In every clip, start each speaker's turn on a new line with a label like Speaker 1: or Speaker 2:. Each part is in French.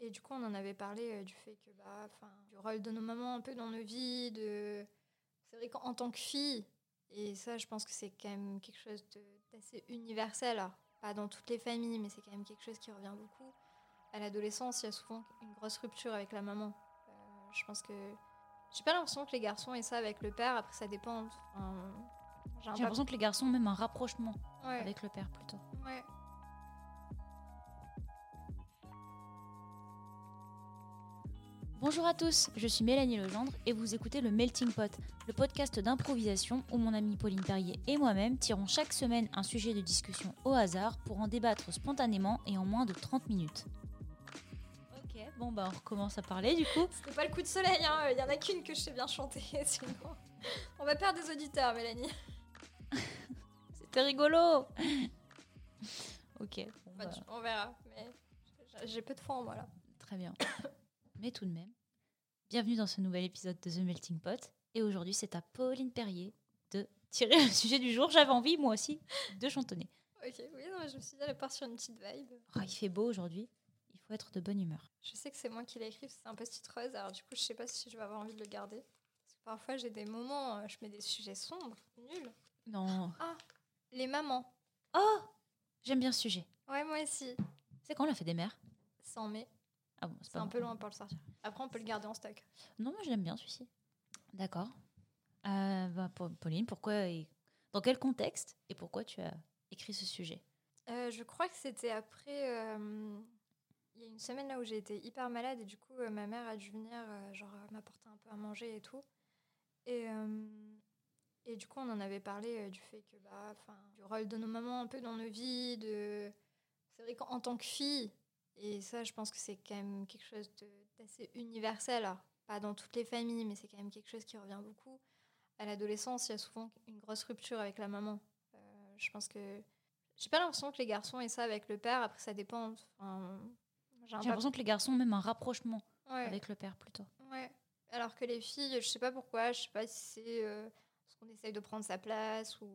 Speaker 1: Et du coup, on en avait parlé euh, du fait que, bah, du rôle de nos mamans un peu dans nos vies. De... C'est vrai qu'en tant que fille, et ça, je pense que c'est quand même quelque chose d'assez universel. Alors, pas dans toutes les familles, mais c'est quand même quelque chose qui revient beaucoup. À l'adolescence, il y a souvent une grosse rupture avec la maman. Euh, je pense que. J'ai pas l'impression que les garçons aient ça avec le père. Après, ça dépend. Enfin,
Speaker 2: j'ai l'impression que les garçons ont même un rapprochement avec le père plutôt.
Speaker 1: Ouais.
Speaker 2: Bonjour à tous, je suis Mélanie Legendre et vous écoutez le Melting Pot, le podcast d'improvisation où mon amie Pauline Perrier et moi-même tirons chaque semaine un sujet de discussion au hasard pour en débattre spontanément et en moins de 30 minutes. Ok, bon bah on recommence à parler du coup.
Speaker 1: C'était pas le coup de soleil, hein. il y en a qu'une que je sais bien chanter, sinon on va perdre des auditeurs Mélanie.
Speaker 2: C'était rigolo Ok.
Speaker 1: Bah, on verra, mais j'ai peu de foi en moi là.
Speaker 2: Très bien. mais tout de même, bienvenue dans ce nouvel épisode de The Melting Pot. Et aujourd'hui, c'est à Pauline Perrier de tirer le sujet du jour. J'avais envie, moi aussi, de chantonner.
Speaker 1: Ok, oui, non, je me suis dit, elle part sur une petite vibe.
Speaker 2: Oh, il fait beau aujourd'hui. Il faut être de bonne humeur.
Speaker 1: Je sais que c'est moi qui l'ai écrit, c'est un post-it rose. Alors, du coup, je sais pas si je vais avoir envie de le garder. Parce que parfois, j'ai des moments, euh, je mets des sujets sombres, nuls.
Speaker 2: Non.
Speaker 1: Ah, les mamans.
Speaker 2: Oh J'aime bien ce sujet.
Speaker 1: Ouais, moi aussi.
Speaker 2: C'est quand on a fait des mères?
Speaker 1: C'est en mai.
Speaker 2: Ah bon,
Speaker 1: c'est un peu loin pour le sortir. Après, on peut le garder en stock.
Speaker 2: Non, moi, je l'aime bien celui-ci. D'accord. Euh, bah, Pauline, pourquoi et dans quel contexte et pourquoi tu as écrit ce sujet?
Speaker 1: Euh, Je crois que c'était après. Euh, il y a une semaine là où j'ai été hyper malade et du coup, ma mère a dû venir genre m'apporter un peu à manger et tout. Et, et du coup, on en avait parlé du fait que, bah, du rôle de nos mamans un peu dans nos vies. De... C'est vrai qu'en tant que fille, et ça, je pense que c'est quand même quelque chose d'assez universel. Alors, pas dans toutes les familles, mais c'est quand même quelque chose qui revient beaucoup. À l'adolescence, il y a souvent une grosse rupture avec la maman. Euh, je pense que. J'ai pas l'impression que les garçons aient ça avec le père. Après, ça dépend.
Speaker 2: j'ai l'impression que les garçons ont même un rapprochement avec le père plutôt.
Speaker 1: Ouais. Alors que les filles, je sais pas pourquoi. Je sais pas si c'est euh, parce qu'on essaye de prendre sa place ou.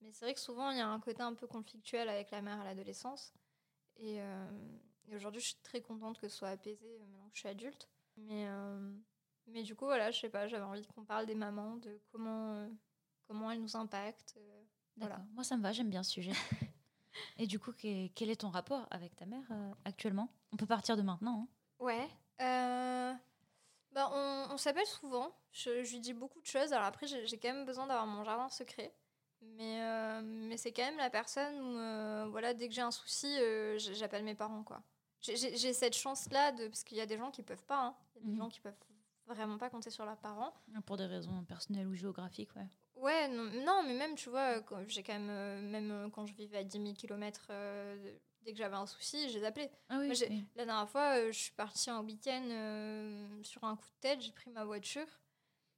Speaker 1: Mais c'est vrai que souvent, il y a un côté un peu conflictuel avec la mère à l'adolescence. Et, euh, et aujourd'hui, je suis très contente que ce soit apaisé euh, maintenant que je suis adulte. Mais, euh, mais du coup, voilà, je sais pas, j'avais envie qu'on parle des mamans, de comment, euh, comment elles nous impactent. voilà.
Speaker 2: Moi, ça me va, j'aime bien ce sujet. Et du coup, quel est ton rapport avec ta mère actuellement? On peut partir de maintenant. Hein.
Speaker 1: Ouais. Bah, on, on s'appelle souvent. Je, je, lui dis beaucoup de choses. Alors après, j'ai quand même besoin d'avoir mon jardin secret. Mais, mais c'est quand même la personne où, voilà, dès que j'ai un souci, j'appelle mes parents, quoi j'ai cette chance-là, de, parce qu'il y a des gens qui peuvent pas. Hein. Il y a des mhm. gens qui peuvent vraiment pas compter sur leurs parents.
Speaker 2: Pour des raisons personnelles ou géographiques, ouais.
Speaker 1: Ouais, non, mais même, tu vois, j'ai quand même, euh, même euh, quand je vivais à 10 000 km, dès que j'avais un souci, je les appelais.
Speaker 2: Ah oui,
Speaker 1: La dernière fois, euh, je suis partie en week-end sur un coup de tête, j'ai pris ma voiture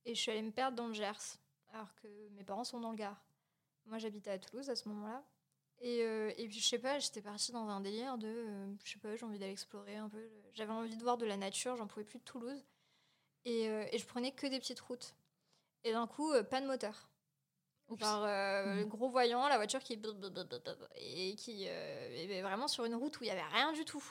Speaker 1: et je suis allée me perdre dans le Gers, alors que mes parents sont dans le Gard. Moi, j'habitais à Toulouse à ce moment-là. Et, euh, et, puis, je sais pas, j'étais partie dans un délire de. Euh, je sais pas, j'ai envie d'aller explorer un peu. J'avais envie de voir de la nature, j'en pouvais plus de Toulouse. Et, euh, et, je prenais que des petites routes. Et d'un coup, pas de moteur. Genre, mmh. gros voyant, la voiture qui. Et qui. est vraiment sur une route où il y avait rien du tout.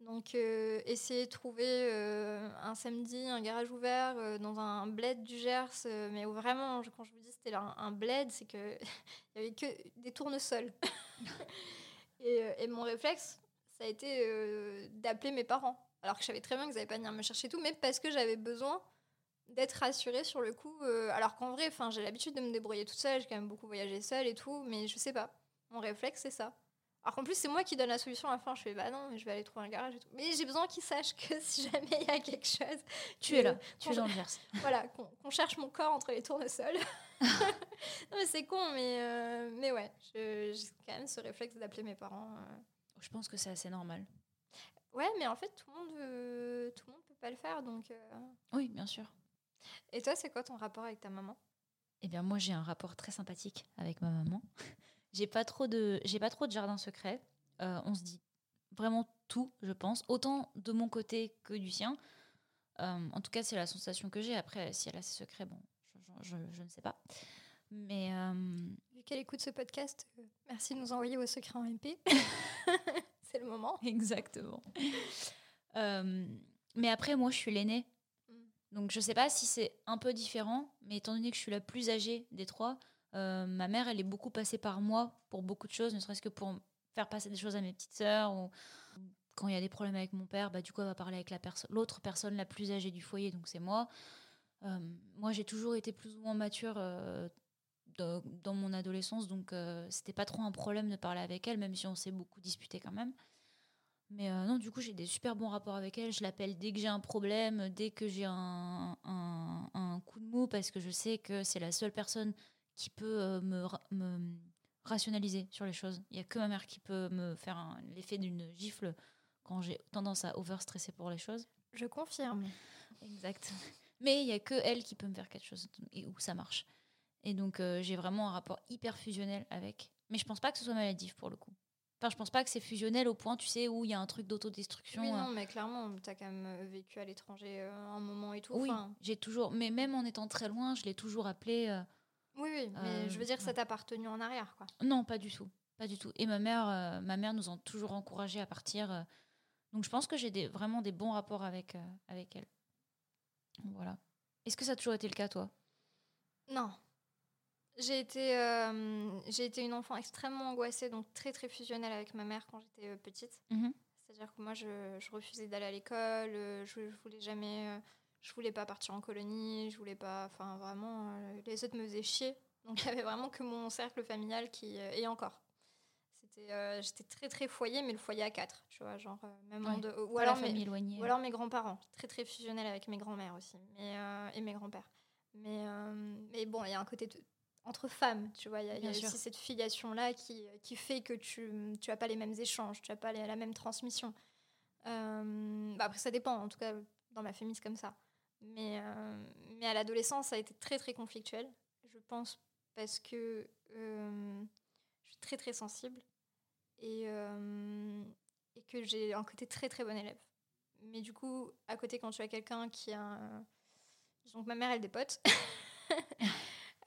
Speaker 1: Donc, euh, essayer de trouver euh, un samedi un garage ouvert euh, dans un bled du Gers, mais vraiment, quand je vous dis c'était un, bled, c'est qu'il n'y avait que des tournesols. et, et, mon réflexe, ça a été d'appeler mes parents. Alors que je savais très bien qu'ils n'allaient pas venir me chercher tout, mais parce que j'avais besoin d'être rassurée sur le coup. alors qu'en vrai, j'ai l'habitude de me débrouiller toute seule, j'ai quand même beaucoup voyagé seule et tout, mais je sais pas. Mon réflexe, c'est ça. Alors qu'en plus, c'est moi qui donne la solution à la fin. Je fais, bah non, je vais aller trouver un garage et tout. Mais j'ai besoin qu'ils sachent que si jamais il y a quelque chose.
Speaker 2: Tu es là, tu es dans le
Speaker 1: Voilà, qu'on cherche mon corps entre les tournesols. non, mais c'est con, mais, euh, mais ouais, j'ai quand même ce réflexe d'appeler mes parents. Euh.
Speaker 2: Je pense que c'est assez normal.
Speaker 1: Ouais, mais en fait, tout le monde, veut... tout le monde peut pas le faire, donc. Euh.
Speaker 2: Oui, bien sûr.
Speaker 1: Et toi, c'est quoi ton rapport avec ta maman?
Speaker 2: Eh bien, moi, j'ai un rapport très sympathique avec ma maman. J'ai pas trop de, j'ai pas trop de jardin secret. Euh, on se dit vraiment tout, je pense, autant de mon côté que du sien. Euh, en tout cas, c'est la sensation que j'ai. Après, si elle a ses secrets, bon, je, je, ne sais pas. Mais euh,
Speaker 1: vu qu'elle écoute ce podcast, merci de nous envoyer vos secrets en MP. c'est le moment.
Speaker 2: Exactement. Mais après, moi, je suis l'aînée.
Speaker 1: Mm.
Speaker 2: Donc, je sais pas si c'est un peu différent, mais étant donné que je suis la plus âgée des trois, euh, ma mère, elle est beaucoup passée par moi pour beaucoup de choses, ne serait-ce que pour faire passer des choses à mes petites sœurs. Ou quand il y a des problèmes avec mon père, bah, du coup, elle va parler avec l'autre personne la plus âgée du foyer, donc c'est moi. Euh, moi, j'ai toujours été plus ou moins mature dans mon adolescence, donc c'était pas trop un problème de parler avec elle, même si on s'est beaucoup disputé quand même. Mais euh, non, du coup, j'ai des super bons rapports avec elle. Je l'appelle dès que j'ai un problème, dès que j'ai un, un, coup de mou, parce que je sais que c'est la seule personne qui peut euh, me, me, rationaliser sur les choses. Il n'y a que ma mère qui peut me faire l'effet d'une gifle quand j'ai tendance à overstresser pour les choses.
Speaker 1: Je confirme.
Speaker 2: Exact. Mais il n'y a que elle qui peut me faire quelque chose et où ça marche. Et donc, euh, j'ai vraiment un rapport hyper fusionnel avec. Mais je pense pas que ce soit maladif pour le coup. Enfin, je pense pas que c'est fusionnel au point, tu sais, où il y a un truc d'autodestruction.
Speaker 1: Oui, non, euh. mais clairement, tu as quand même vécu à l'étranger euh, un moment et tout.
Speaker 2: Oui, j'ai toujours, mais même en étant très loin, je l'ai toujours appelé.
Speaker 1: Oui, oui, mais je veux dire, que ça t'a en arrière, quoi.
Speaker 2: Non, pas du tout, pas du tout. Et ma mère, ma mère nous a toujours encouragé à partir. donc, je pense que j'ai des, vraiment des bons rapports avec, avec elle. Voilà. Est-ce que ça a toujours été le cas, toi?
Speaker 1: Non, j'ai été, euh, j'ai été une enfant extrêmement angoissée, donc très très fusionnelle avec ma mère quand j'étais euh, petite. Mhm. C'est-à-dire que moi, je, je refusais d'aller à l'école, euh, je, je, voulais jamais, je voulais pas partir en colonie, je voulais pas, enfin vraiment, les autres me faisaient chier. Donc il y avait vraiment que mon cercle familial qui, et encore. C'était, j'étais très très foyer, mais le foyer à quatre, tu vois, genre même ou, alors mes, ou alors mes grands-parents, très très fusionnels avec mes grands-mères aussi, mais, et mes grands-pères. Mais, mais bon, il y a un côté entre femmes, tu vois. Il y a, aussi cette filiation-là qui, qui fait que tu n'as pas les mêmes échanges, tu n'as pas la même transmission. Euh, bah après, ça dépend. En tout cas, dans ma famille, c'est comme ça. Mais, euh, mais à l'adolescence, ça a été très, très conflictuel. Je pense parce que euh, je suis très, très sensible et, et que j'ai un côté très, très bon élève. Mais du coup, à côté, quand tu as quelqu'un qui a... Donc, ma mère, elle des potes.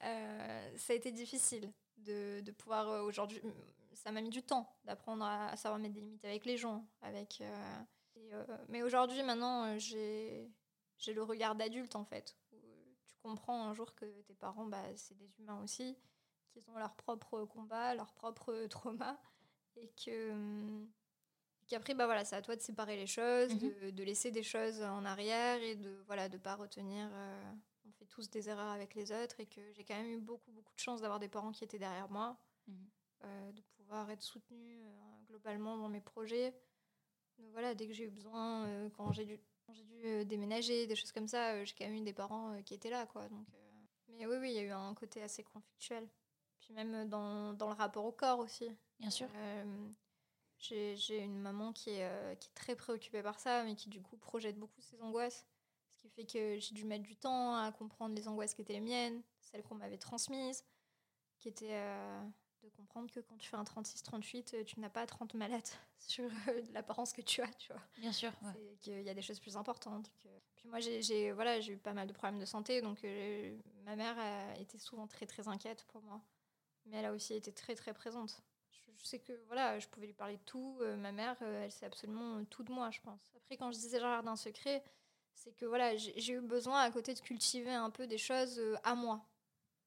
Speaker 1: Euh, ça a été difficile de, de pouvoir euh, aujourd'hui. Ça m'a mis du temps d'apprendre à, savoir mettre des limites avec les gens. Avec, euh, mais aujourd'hui, maintenant, j'ai le regard d'adulte en fait. Où tu comprends un jour que tes parents, bah, c'est des humains aussi, qu'ils ont leurs propres combats, leurs propres traumas, et que qu'après, bah voilà, c'est à toi de séparer les choses, mmh de, de, laisser des choses en arrière et de voilà de pas retenir fait tous des erreurs avec les autres et que j'ai quand même eu beaucoup, beaucoup de chance d'avoir des parents qui étaient derrière moi, mhm. euh, de pouvoir être soutenue euh, globalement dans mes projets. Donc voilà, dès que j'ai eu besoin, euh, quand j'ai dû, j'ai dû déménager, des choses comme ça, j'ai quand même eu des parents qui étaient là. Quoi, donc, mais oui, oui, il y a eu un côté assez conflictuel. Puis même dans, dans le rapport au corps aussi.
Speaker 2: Bien sûr.
Speaker 1: j'ai une maman qui est, qui est très préoccupée par ça, mais qui du coup projette beaucoup ses angoisses qui fait que j'ai dû mettre du temps à comprendre les angoisses qui étaient les miennes, celles qu'on m'avait transmises, qui étaient euh, de comprendre que quand tu fais un 36-38, euh, tu n'as pas 30 malades sur euh, l'apparence que tu as, tu vois.
Speaker 2: Bien sûr.
Speaker 1: Ouais. Qu'il y a des choses plus importantes. Puis moi, j'ai voilà, eu pas mal de problèmes de santé, donc ma mère a été souvent très très inquiète pour moi. Mais elle a aussi été très très présente. Je, sais que voilà, je pouvais lui parler de tout. ma mère, elle sait absolument tout de moi, je pense. Après, quand je disais jardin secret, c'est que voilà, j'ai eu besoin à côté de cultiver un peu des choses euh, à moi.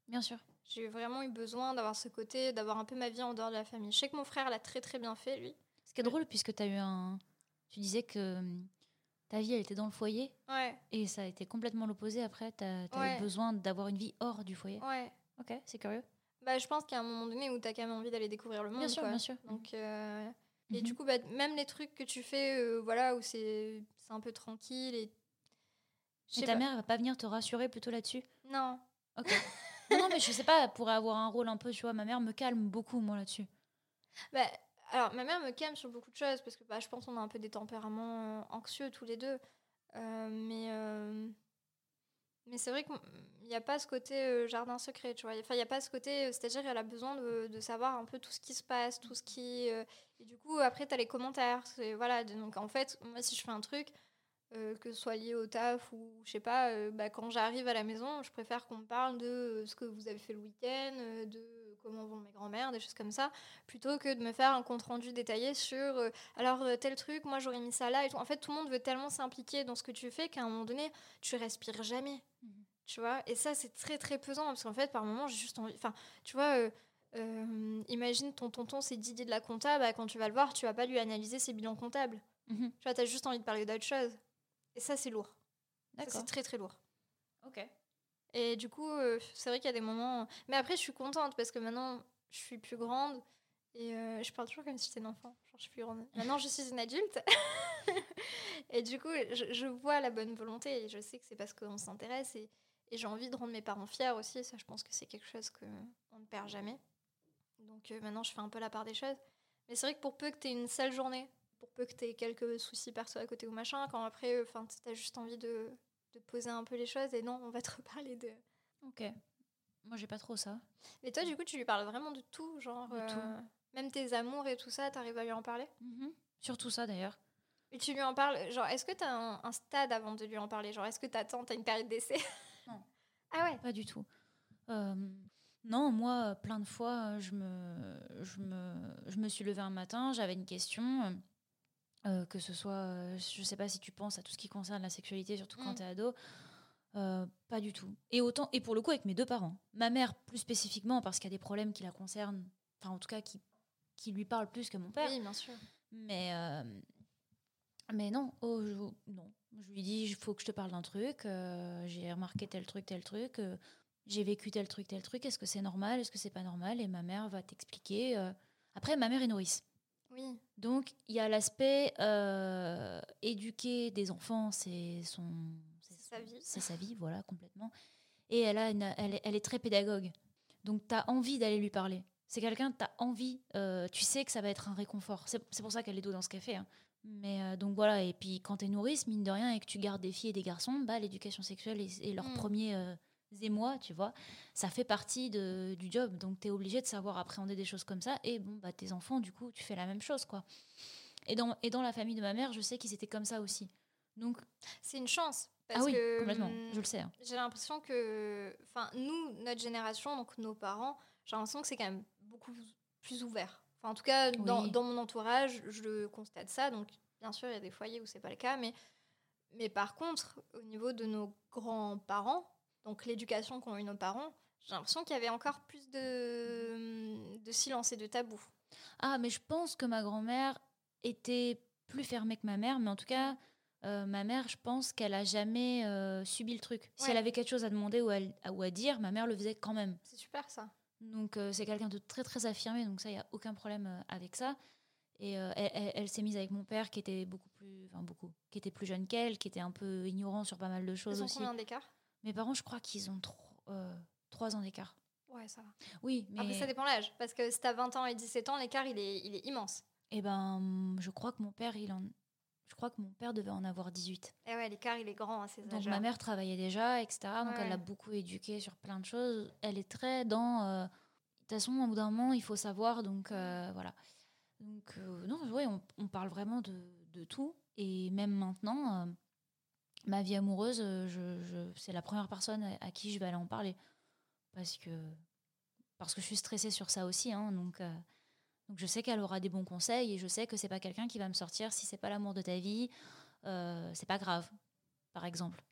Speaker 2: Bien sûr.
Speaker 1: J'ai vraiment eu besoin d'avoir ce côté, d'avoir un peu ma vie en dehors de la famille. Je sais que mon frère l'a très très bien fait, lui.
Speaker 2: Ce qui est drôle, puisque tu as eu un. Tu disais que hum, ta vie, elle était dans le foyer.
Speaker 1: Ouais.
Speaker 2: Et ça a été complètement l'opposé après. Tu as, eu besoin d'avoir une vie hors du foyer.
Speaker 1: Ouais.
Speaker 2: Ok, c'est curieux.
Speaker 1: Bah, je pense qu'il y a un moment donné où tu as quand même envie d'aller découvrir le monde.
Speaker 2: Bien sûr, bien sûr.
Speaker 1: Donc, euh, Et du mhm. coup, bah, même les trucs que tu fais, euh, voilà, où c'est un peu tranquille et
Speaker 2: et ta mère, elle va pas venir te rassurer plutôt là-dessus?
Speaker 1: Non.
Speaker 2: Ok. non, mais je sais pas, pourrait avoir un rôle un peu, tu vois, ma mère me calme beaucoup, moi, là-dessus.
Speaker 1: Bah, alors, ma mère me calme sur beaucoup de choses, parce que bah, je pense qu'on a un peu des tempéraments euh, anxieux tous les deux. Euh, mais euh, mais c'est vrai qu'il n'y a pas ce côté jardin secret, tu vois. Enfin, il n'y a pas ce côté, c'est-à-dire qu'elle a besoin de, de, savoir un peu tout ce qui se passe, tout ce qui... et du coup, après, tu as les commentaires. Voilà, donc en fait, moi, si je fais un truc euh, que ce soit lié au taf ou je sais pas, euh, bah, quand j'arrive à la maison, je préfère qu'on me parle de euh, ce que vous avez fait le week-end, de comment vont mes grands-mères, des choses comme ça, plutôt que de me faire un compte-rendu détaillé sur euh, alors tel truc, moi j'aurais mis ça là et tout. En fait, tout le monde veut tellement s'impliquer dans ce que tu fais qu'à un moment donné, tu respires jamais.
Speaker 2: Mhm.
Speaker 1: Tu vois? Et ça, c'est très très pesant parce qu'en fait, par moment, j'ai juste envie. Enfin, tu vois. euh, imagine ton tonton, c'est Didier de la compta, bah, quand tu vas le voir, tu vas pas lui analyser ses bilans comptables.
Speaker 2: Mhm.
Speaker 1: Tu vois, t'as juste envie de parler d'autre chose. Et ça, c'est lourd.
Speaker 2: D'accord.
Speaker 1: C'est très très lourd.
Speaker 2: Ok.
Speaker 1: Et du coup, euh, c'est vrai qu'il y a des moments. Mais après, je suis contente parce que maintenant, je suis plus grande. Et euh, je parle toujours comme si j'étais un enfant. Genre, je suis plus grande. Maintenant, je suis une adulte. et du coup, je, je vois la bonne volonté. Et je sais que c'est parce qu'on s'intéresse. Et, et j'ai envie de rendre mes parents fiers aussi. Ça, je pense que c'est quelque chose qu'on ne perd jamais. Donc euh, maintenant, je fais un peu la part des choses. Mais c'est vrai que pour peu que tu aies une sale journée, pour peu que tu aies quelques soucis perso à côté ou machin, quand après, enfin, tu as juste envie de, de poser un peu les choses. Et non, on va te reparler de.
Speaker 2: Ok. Moi, j'ai pas trop ça.
Speaker 1: Et toi, du coup, tu lui parles vraiment de tout, genre.
Speaker 2: De tout.
Speaker 1: euh, même tes amours et tout ça, t'arrives à lui en parler?
Speaker 2: Mhm. Surtout ça, d'ailleurs.
Speaker 1: Et tu lui en parles, genre, est-ce que t'as un, un stade avant de lui en parler? Genre, est-ce que t'attends, t'as une période d'essai?
Speaker 2: Non.
Speaker 1: Ah ouais?
Speaker 2: Pas du tout. Euh, non, moi, plein de fois, je me, je me, je me suis levée un matin, j'avais une question, euh, que ce soit, euh, je sais pas si tu penses à tout ce qui concerne la sexualité, surtout quand
Speaker 1: Mm.
Speaker 2: tu es ado. euh, pas du tout. Et autant, et pour le coup, avec mes deux parents. Ma mère, plus spécifiquement, parce qu'il y a des problèmes qui la concernent, enfin, en tout cas, qui, qui lui parlent plus que mon père.
Speaker 1: Oui, bien sûr.
Speaker 2: Mais, euh, mais non, oh, je, non. Je lui dis, il faut que je te parle d'un truc. j'ai remarqué tel truc, tel truc. j'ai vécu tel truc, tel truc. Est-ce que c'est normal Est-ce que c'est pas normal Et ma mère va t'expliquer. Après, ma mère est nourrice.
Speaker 1: Oui,
Speaker 2: Donc, il y a l'aspect euh, éduquer des enfants, c'est son,
Speaker 1: C'est sa vie.
Speaker 2: C'est sa vie, voilà, complètement. Et elle, a une- elle, est- elle est très pédagogue. Donc, tu as envie d'aller lui parler. C'est quelqu'un, tu as envie, euh, tu sais que ça va être un réconfort. C'est pour ça qu'elle est dos dans ce café. hein. Mais euh, donc voilà, et puis quand tu es nourrice, mine de rien, et que tu gardes des filles et des garçons, bah, l'éducation sexuelle est, est leur
Speaker 1: Mm.
Speaker 2: premier euh, émoi, tu vois. Ça fait partie de, du job. Donc tu es obligé de savoir appréhender des choses comme ça. Et bon, bah, tes enfants, du coup, tu fais la même chose, quoi. Et dans, et dans la famille de ma mère, je sais qu'ils étaient comme ça aussi. Donc,
Speaker 1: c'est une chance. Parce
Speaker 2: ah oui,
Speaker 1: que,
Speaker 2: complètement,
Speaker 1: hum,
Speaker 2: je le sais. hein.
Speaker 1: J'ai l'impression que, enfin, nous, notre génération, donc nos parents, j'ai l'impression que c'est quand même beaucoup plus ouvert. Enfin, en tout cas, dans, dans mon entourage, je constate ça. Donc, bien sûr, il y a des foyers où c'est pas le cas, mais, mais par contre, au niveau de nos grands-parents, donc l'éducation qu'ont eu nos parents, j'ai l'impression qu'il y avait encore plus de, de silence et de tabou.
Speaker 2: Ah, mais je pense que ma grand-mère était plus fermée que ma mère, mais en tout cas, euh, ma mère, je pense qu'elle a jamais euh, subi le truc. Si
Speaker 1: Ouais.
Speaker 2: elle avait quelque chose à demander ou à, ou à dire, ma mère le faisait quand même.
Speaker 1: C'est super ça.
Speaker 2: Donc euh, c'est quelqu'un de très très affirmé, donc ça, il n'y a aucun problème avec ça. Et elle, elle- elle s'est mise avec mon père qui était beaucoup plus, enfin beaucoup, qui était plus jeune qu'elle, qui était un peu ignorant sur pas mal de
Speaker 1: Ils
Speaker 2: choses
Speaker 1: ont
Speaker 2: aussi.
Speaker 1: combien d'écart?
Speaker 2: Mes parents, je crois qu'ils ont tro- euh, trois ans d'écart.
Speaker 1: Ouais, ça va.
Speaker 2: Oui, mais
Speaker 1: Après, ça dépend l'âge. Parce que si t'as 20 ans et 17 ans, l'écart, il est, il est immense.
Speaker 2: eh ben, je crois que mon père, il en, je crois que mon père devait en avoir 18.
Speaker 1: Et ouais, l'écart, il est grand à ces
Speaker 2: Donc ma mère travaillait déjà, etc. Donc elle l'a beaucoup éduquée sur plein de choses. Elle est très dans... euh, de toute façon, au bout d'un moment, il faut savoir. Donc euh, voilà. Donc euh, non, ouais, on, on parle vraiment de, de tout. Et même maintenant, ma vie amoureuse, euh, je, je- c'est la première personne à, qui je vais aller en parler. Parce que, parce que je suis stressée sur ça aussi. hein. donc, euh, donc je sais qu'elle aura des bons conseils et je sais que c'est pas quelqu'un qui va me sortir si c'est pas l'amour de ta vie. euh, c'est pas grave, par exemple.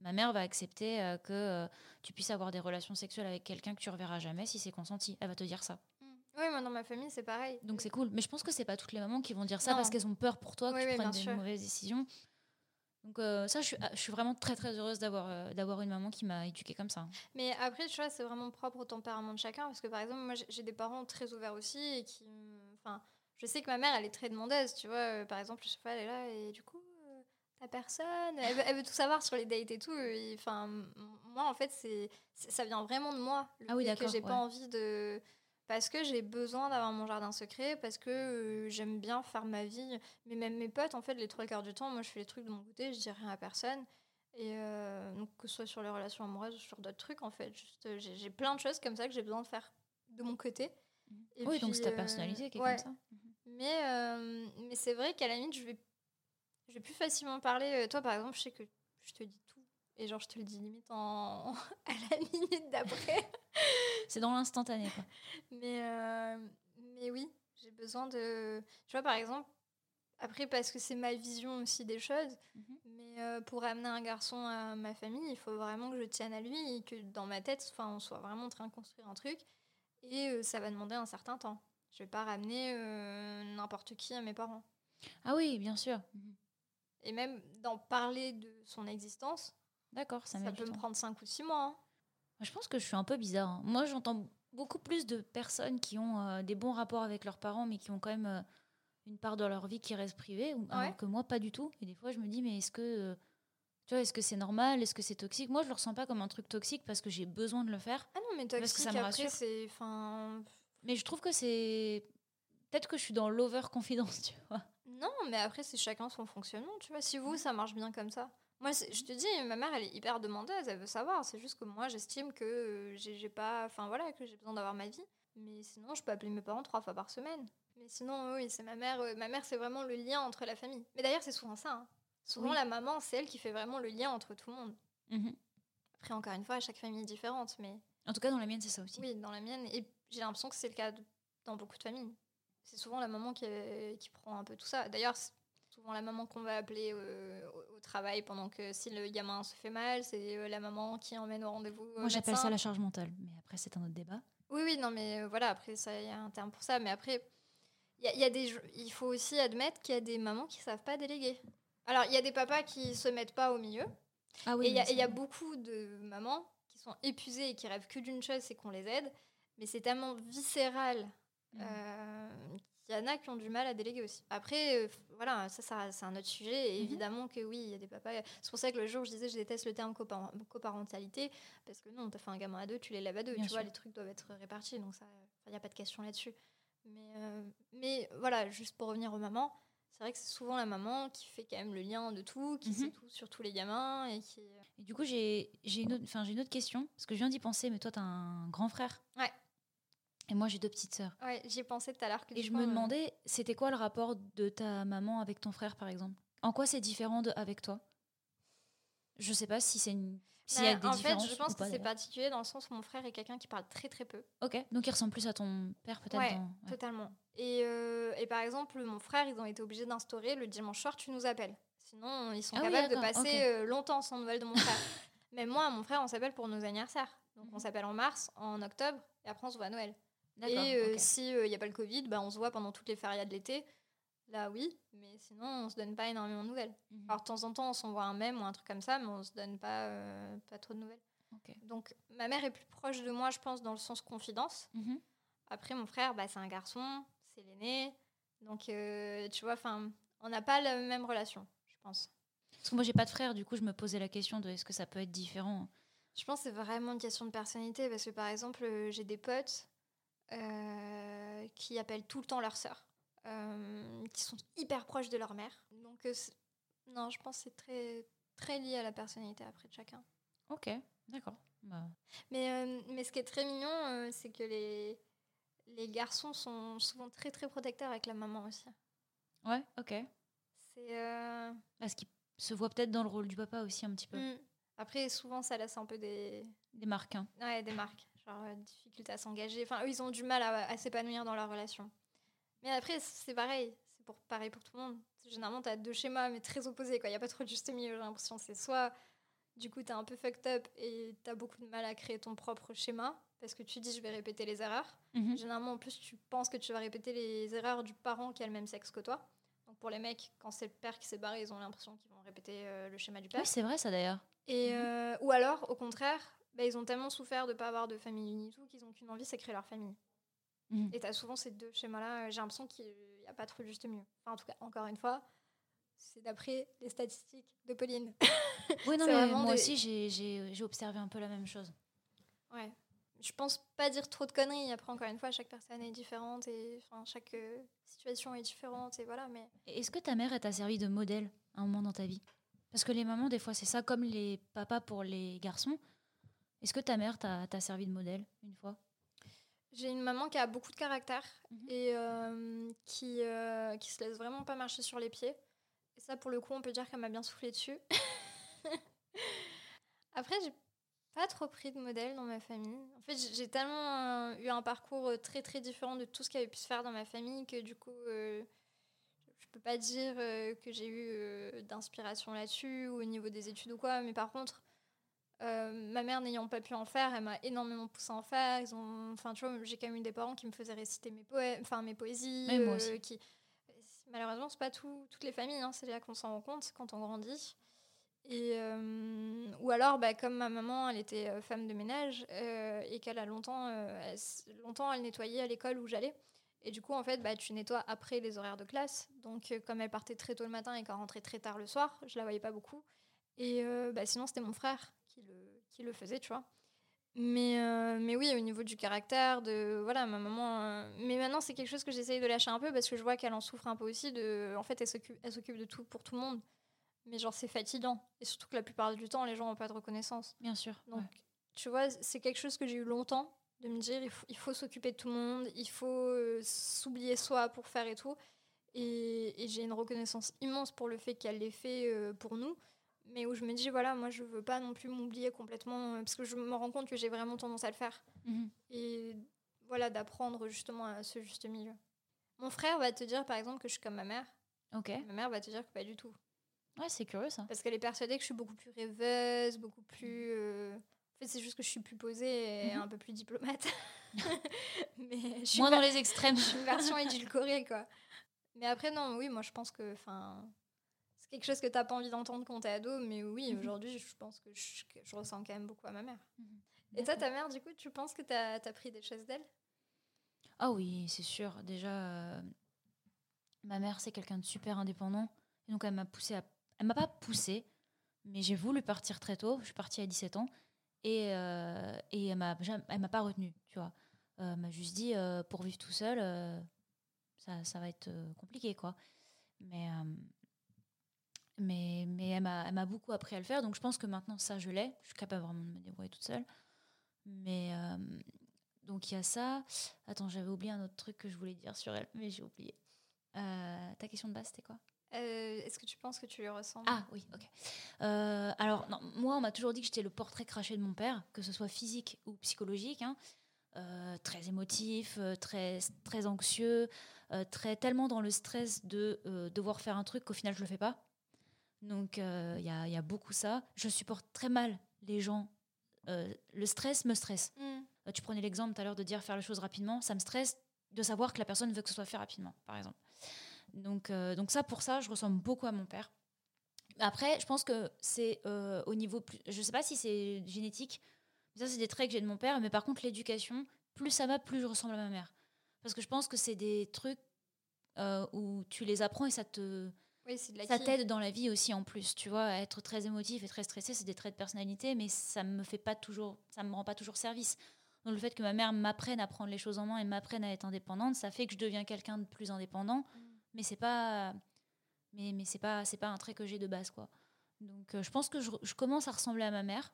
Speaker 2: Ma mère va accepter euh, que tu puisses avoir des relations sexuelles avec quelqu'un que tu reverras jamais si c'est consenti. Elle va te dire ça.
Speaker 1: Mm. Oui, moi, dans ma famille, c'est pareil.
Speaker 2: Donc c'est cool. Mais je pense que c'est pas toutes les mamans qui vont dire ça
Speaker 1: Non.
Speaker 2: parce qu'elles ont peur pour toi que
Speaker 1: Oui,
Speaker 2: tu
Speaker 1: oui,
Speaker 2: prennes des
Speaker 1: sûr.
Speaker 2: mauvaises décisions. Donc euh, ça, je suis, ah, je suis vraiment très très heureuse d'avoir euh, d'avoir une maman qui m'a éduquée comme ça.
Speaker 1: Mais après, tu vois, c'est vraiment propre au tempérament de chacun. Parce que, par exemple, moi, j'ai- des parents très ouverts aussi. Et qui. Enfin, je sais que ma mère, elle est très demandeuse. Tu vois, Euh, par exemple, je sais pas, elle est là. Et du coup, euh, t'as personne. Elle veut, elle veut tout savoir sur les dates et tout. Enfin, moi, en fait, c'est ça vient vraiment de moi. Le
Speaker 2: Ah oui,
Speaker 1: que j'ai
Speaker 2: ouais.
Speaker 1: pas envie de. Parce que j'ai besoin d'avoir mon jardin secret, parce que euh, j'aime bien faire ma vie. Mais même mes potes, en fait, les trois quarts du temps, moi, je fais les trucs de mon côté, je dis rien à personne. Et euh, donc, que ce soit sur les relations amoureuses ou sur d'autres trucs, en fait. Juste, euh, j'ai j'ai plein de choses comme ça que j'ai besoin de faire de mon côté. Et
Speaker 2: oui, donc c'est ta personnalité qui est
Speaker 1: ouais.
Speaker 2: comme ça.
Speaker 1: Mais, euh, mais c'est vrai qu'à la limite, je vais, Je vais plus facilement parler. Toi, par exemple, je sais que je te dis. Et genre, je te le dis limite en... à la minute d'après.
Speaker 2: C'est dans l'instantané, quoi.
Speaker 1: Mais, euh, mais oui, j'ai besoin de. Tu vois, par exemple, après, parce que c'est ma vision aussi des choses, mhm. mais euh, pour amener un garçon à ma famille, il faut vraiment que je tienne à lui et que dans ma tête, on soit vraiment en train de construire un truc. Et euh, ça va demander un certain temps. Je vais pas ramener n'importe qui à mes parents.
Speaker 2: Ah oui, bien sûr.
Speaker 1: Et même d'en parler de son existence,
Speaker 2: D'accord, ça,
Speaker 1: ça peut me prendre 5 ou 6 mois. Hein.
Speaker 2: Je pense que je suis un peu bizarre. Hein. Moi, j'entends beaucoup plus de personnes qui ont euh, des bons rapports avec leurs parents, mais qui ont quand même euh, une part de leur vie qui reste privée, alors que moi, pas du tout. Et des fois, je me dis, mais est-ce que euh, tu vois, est-ce que c'est normal? Est-ce que c'est toxique? Moi, je le ressens pas comme un truc toxique parce que j'ai besoin de le faire.
Speaker 1: Ah non, mais toxique, parce que ça me après, c'est...
Speaker 2: Mais je trouve que c'est... Peut-être que je suis dans l'over-confidence, tu vois.
Speaker 1: Non, mais après, c'est chacun son fonctionnement, tu vois. Si vous, ça marche bien comme ça. Moi, je te dis, ma mère, elle est hyper demandeuse, elle veut savoir. C'est juste que moi, j'estime que euh, j'ai pas. Enfin, voilà, que j'ai besoin d'avoir ma vie. Mais sinon, je peux appeler mes parents trois fois par semaine. Mais sinon, oui, c'est ma mère. Euh, ma mère, c'est vraiment le lien entre la famille. Mais d'ailleurs, c'est souvent ça. Hein. Souvent, la maman, c'est elle qui fait vraiment le lien entre tout le monde. Mhm. Après, encore une fois, chaque famille est différente. mais...
Speaker 2: En tout cas, dans la mienne, c'est ça aussi.
Speaker 1: Oui, dans la mienne. Et j'ai l'impression que c'est le cas dans beaucoup de familles. C'est souvent la maman qui, qui prend un peu tout ça. D'ailleurs, souvent la maman qu'on va appeler euh, au, travail pendant que si le gamin se fait mal, c'est euh, la maman qui emmène au rendez-vous.
Speaker 2: Moi, j'appelle ça la charge mentale, mais après, c'est un autre débat.
Speaker 1: Oui, oui, non, mais euh, voilà, après, il y a un terme pour ça. Mais après, il y, a des, il faut aussi admettre qu'il y a des mamans qui ne savent pas déléguer. Alors, il y a des papas qui se mettent pas au milieu. Ah oui, et il y, a beaucoup de mamans qui sont épuisées et qui rêvent que d'une chose, c'est qu'on les aide. Mais c'est tellement viscéral mmh. Il y en a qui ont du mal à déléguer aussi. Après, euh, voilà, ça, ça c'est un autre sujet. Et mhm. évidemment que oui, il y a des papas. C'est pour ça que le jour où je disais je déteste le terme coparentalité, parce que non, t'as fait un gamin à deux, tu l'élèves à deux, tu vois, les trucs doivent être répartis, donc ça, il n'y a pas de question là-dessus. Mais, euh, mais voilà, juste pour revenir aux mamans, c'est vrai que c'est souvent la maman qui fait quand même le lien de tout, qui sait mhm. tout sur tous les gamins. Et, qui... Euh,
Speaker 2: et du coup, j'ai une, autre, une autre question, parce que je viens d'y penser, mais toi, tu as un grand frère.
Speaker 1: Ouais.
Speaker 2: Et moi, j'ai deux petites sœurs.
Speaker 1: Ouais, j'y pensé tout à l'heure.
Speaker 2: Et je me demandais, c'était quoi le rapport de ta maman avec ton frère, par exemple? En quoi c'est différent de, avec toi? Je sais pas si c'est une.
Speaker 1: S'il y a bah, des en fait, je pense que c'est particulier dans le sens où mon frère est quelqu'un qui parle très très peu.
Speaker 2: Ok, donc il ressemble plus à ton père peut-être
Speaker 1: ouais, totalement. Et, euh, et, par exemple, mon frère, ils ont été obligés d'instaurer le dimanche soir, tu nous appelles. Sinon, ils sont ah capables de passer euh, longtemps sans nouvelles de mon frère. Même moi, mon frère, on s'appelle pour nos anniversaires. Donc on mhm. s'appelle en mars, en octobre, et après on se voit à Noël. Et euh, si il n'y a pas le Covid, bah, on se voit pendant toutes les fériades de l'été. Là, oui, mais sinon, on se donne pas énormément de nouvelles. Mhm. Alors, de temps en temps, on s'envoie un mème ou un truc comme ça, mais on se donne pas, euh, pas trop de nouvelles. Donc, ma mère est plus proche de moi, je pense, dans le sens confidence. Mhm. Après, mon frère, bah, c'est un garçon, c'est l'aîné. Donc, euh, tu vois, on n'a pas la même relation, je pense.
Speaker 2: Parce que moi, j'ai pas de frère, du coup, je me posais la question de est-ce que ça peut être différent?
Speaker 1: Je pense que c'est vraiment une question de personnalité, parce que par exemple, j'ai des potes euh, qui appellent tout le temps leur sœur, euh, qui sont hyper proches de leur mère. Donc, euh, non, je pense que c'est très, très lié à la personnalité après de chacun.
Speaker 2: Ok, d'accord. Bah.
Speaker 1: Mais, mais ce qui est très mignon, c'est que les, les garçons sont souvent très très protecteurs avec la maman aussi.
Speaker 2: Ouais, ok.
Speaker 1: C'est.
Speaker 2: Parce qu'ils se voient peut-être dans le rôle du papa aussi un petit peu. Mm.
Speaker 1: Après, souvent, ça laisse un peu des.
Speaker 2: Des marques. Hein.
Speaker 1: Ouais, des marques. Euh, difficulté à s'engager. Enfin, eux, ils ont du mal à, s'épanouir dans leur relation. Mais après, c'est pareil. C'est pour, pareil pour tout le monde. Généralement, tu as deux schémas, mais très opposés. Il n'y a pas trop de juste milieu, j'ai l'impression. C'est soit, du coup, tu es un peu fucked up et tu as beaucoup de mal à créer ton propre schéma parce que tu dis, je vais répéter les erreurs. Mhm. Généralement, en plus, tu penses que tu vas répéter les erreurs du parent qui a le même sexe que toi. Donc, pour les mecs, quand c'est le père qui s'est barré, ils ont l'impression qu'ils vont répéter euh, le schéma du père.
Speaker 2: Oui, c'est vrai, ça d'ailleurs.
Speaker 1: Et, mhm. euh, ou alors, au contraire, bah, ils ont tellement souffert de ne pas avoir de famille unie tout qu'ils n'ont qu'une envie, c'est créer leur famille. Mhm. Et tu as souvent ces deux schémas-là. Euh, j'ai l'impression qu'il n'y a pas trop juste mieux. Enfin, en tout cas, encore une fois, c'est d'après les statistiques de Pauline.
Speaker 2: oui, non, mais moi aussi, j'ai observé un peu la même chose.
Speaker 1: Ouais. Je pense pas dire trop de conneries. Après, encore une fois, chaque personne est différente et enfin, chaque euh, situation est différente. Et voilà, mais...
Speaker 2: Est-ce que ta mère, t'a servi de modèle à un moment dans ta vie? Parce que les mamans, des fois, c'est ça, comme les papas pour les garçons. Est-ce que ta mère t'a servi de modèle une fois?
Speaker 1: J'ai une maman qui a beaucoup de caractère mhm. et euh, qui, euh, qui se laisse vraiment pas marcher sur les pieds. Et ça, pour le coup, on peut dire qu'elle m'a bien soufflé dessus. Après, j'ai pas trop pris de modèle dans ma famille. En fait, j'ai tellement eu un parcours très très différent de tout ce qui avait pu se faire dans ma famille que du coup, euh, je peux pas dire euh, que j'ai eu euh, d'inspiration là-dessus ou au niveau des études ou quoi. Mais par contre, ma mère n'ayant pas pu en faire, elle m'a énormément poussé à en faire. Ils ont, enfin, tu vois, j'ai quand même eu des parents qui me faisaient réciter mes poèmes, enfin mes poésies,
Speaker 2: moi aussi.
Speaker 1: qui malheureusement c'est pas tout, toutes les familles. Hein, c'est là qu'on s'en rend compte quand on grandit. Et, euh, ou alors, bah, comme ma maman, elle était euh, femme de ménage euh, et qu'elle a longtemps, elle, longtemps, elle nettoyait à l'école où j'allais. Et du coup, en fait, bah, tu nettoies après les horaires de classe. Donc, comme elle partait très tôt le matin et qu'elle rentrait très tard le soir, je la voyais pas beaucoup. Et bah, sinon, c'était mon frère qui le, qui le faisait, tu vois. Mais, mais oui, au niveau du caractère, de voilà, ma maman. mais maintenant, c'est quelque chose que j'essaye de lâcher un peu parce que je vois qu'elle en souffre un peu aussi. De, en fait, elle s'occupe de tout pour tout le monde mais genre c'est fatigant. Et surtout que la plupart du temps, les gens n'ont pas de reconnaissance.
Speaker 2: Bien sûr.
Speaker 1: Donc, tu vois, c'est quelque chose que j'ai eu longtemps, de me dire, il faut, il faut s'occuper de tout le monde, il faut euh, s'oublier soi pour faire et tout. Et, et j'ai une reconnaissance immense pour le fait qu'elle l'ait fait euh, pour nous. Mais où je me dis, voilà, moi, je veux pas non plus m'oublier complètement, euh, parce que je me rends compte que j'ai vraiment tendance à le faire.
Speaker 2: Mhm.
Speaker 1: Et voilà, d'apprendre justement à ce juste milieu. Mon frère va te dire, par exemple, que je suis comme ma mère.
Speaker 2: Ok.
Speaker 1: Ma mère va te dire que pas du tout.
Speaker 2: Ouais, c'est curieux ça.
Speaker 1: Parce qu'elle est persuadée que je suis beaucoup plus rêveuse, beaucoup plus. Euh, en fait, c'est juste que je suis plus posée et mhm. un peu plus diplomate.
Speaker 2: mais je Moins dans les extrêmes.
Speaker 1: je suis une version édulcorée, quoi. Mais après, non, oui, moi je pense que. C'est quelque chose que tu n'as pas envie d'entendre quand t'es ado, mais oui, mhm. aujourd'hui, je pense que je, ressens quand même beaucoup à ma mère. Mhm. Et toi, ta mère, du coup, tu penses que tu as, pris des choses d'elle?
Speaker 2: Ah oui, c'est sûr. Déjà, euh, ma mère, c'est quelqu'un de super indépendant. Et donc, elle m'a poussé à elle m'a pas poussée, mais j'ai voulu partir très tôt. Je suis partie à 17 ans et, euh, et elle m'a m'a pas retenue, tu vois. Euh, elle m'a juste dit pour vivre tout seul, ça, ça, va être compliqué quoi. Mais mais, mais elle m'a beaucoup appris à le faire, donc je pense que maintenant ça je l'ai. Je suis capable vraiment de me débrouiller toute seule. Mais donc il y a ça. Attends, j'avais oublié un autre truc que je voulais dire sur elle, mais j'ai oublié. ta question de base, c'était quoi?
Speaker 1: Euh, est-ce que tu penses que tu lui ressembles?
Speaker 2: Ah oui, ok. Euh, alors, non, moi, on m'a toujours dit que j'étais le portrait craché de mon père, que ce soit physique ou psychologique. Hein. Euh, très émotif, très, très anxieux, très, tellement dans le stress de devoir faire un truc qu'au final, je le fais pas. Donc, il y a, y, a, beaucoup ça. Je supporte très mal les gens. le stress me stresse. Mm. tu prenais l'exemple tout à l'heure de dire faire les choses rapidement. Ça me stresse de savoir que la personne veut que ce soit fait rapidement, par exemple. Donc, euh, donc ça, pour ça, je ressemble beaucoup à mon père. Après, je pense que c'est euh, au niveau plus... Je sais pas si c'est génétique, ça, c'est des traits que j'ai de mon père. Mais par contre, l'éducation, plus ça va, plus je ressemble à ma mère. Parce que je pense que c'est des trucs euh, où tu les apprends et ça te... ça t'aide dans la vie aussi en plus, tu vois, être très émotif et très stressé, c'est des traits de personnalité, mais ça me fait pas toujours, ça me rend pas toujours service. Donc le fait que ma mère m'apprenne à prendre les choses en main et m'apprenne à être indépendante, ça fait que je deviens quelqu'un de plus indépendant. Mm mais c'est pas mais, mais c'est pas c'est pas un trait que j'ai de base quoi donc euh, je pense que je, je, commence à ressembler à ma mère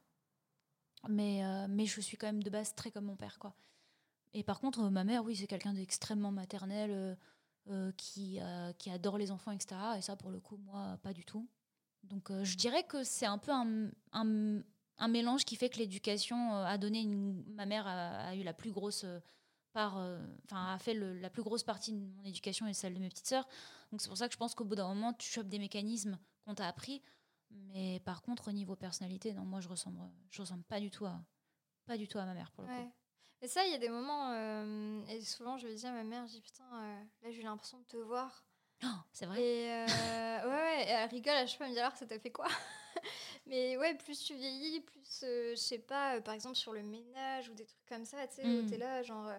Speaker 2: mais euh, mais je suis quand même de base très comme mon père quoi et par contre ma mère oui c'est quelqu'un d'extrêmement maternel euh, qui qui adore les enfants etc et ça pour le coup moi pas du tout donc je dirais que c'est un peu un, un, mélange qui fait que l'éducation a donné ma mère a eu la plus grosse euh, enfin, a fait la plus grosse partie de mon éducation et celle de mes petites sœurs. Donc c'est pour ça que je pense qu'au bout d'un moment, tu chopes des mécanismes qu'on t'a appris. Mais par contre, au niveau personnalité, non, moi je ressemble, je ressemble pas du tout à, pas du tout à ma mère pour le coup.
Speaker 1: Mais ça, il y a des moments, euh, et souvent je vais dire à ma mère, dis putain, euh, là j'ai l'impression de te voir.
Speaker 2: Oh, c'est vrai.
Speaker 1: Et ouais, ouais, elle rigole à chaque fois, elle me dit alors ça t'a fait quoi? Mais ouais, plus tu vieillis, plus, je sais pas, par exemple sur le ménage ou des trucs comme ça, tu sais, où hmm. t'es là, genre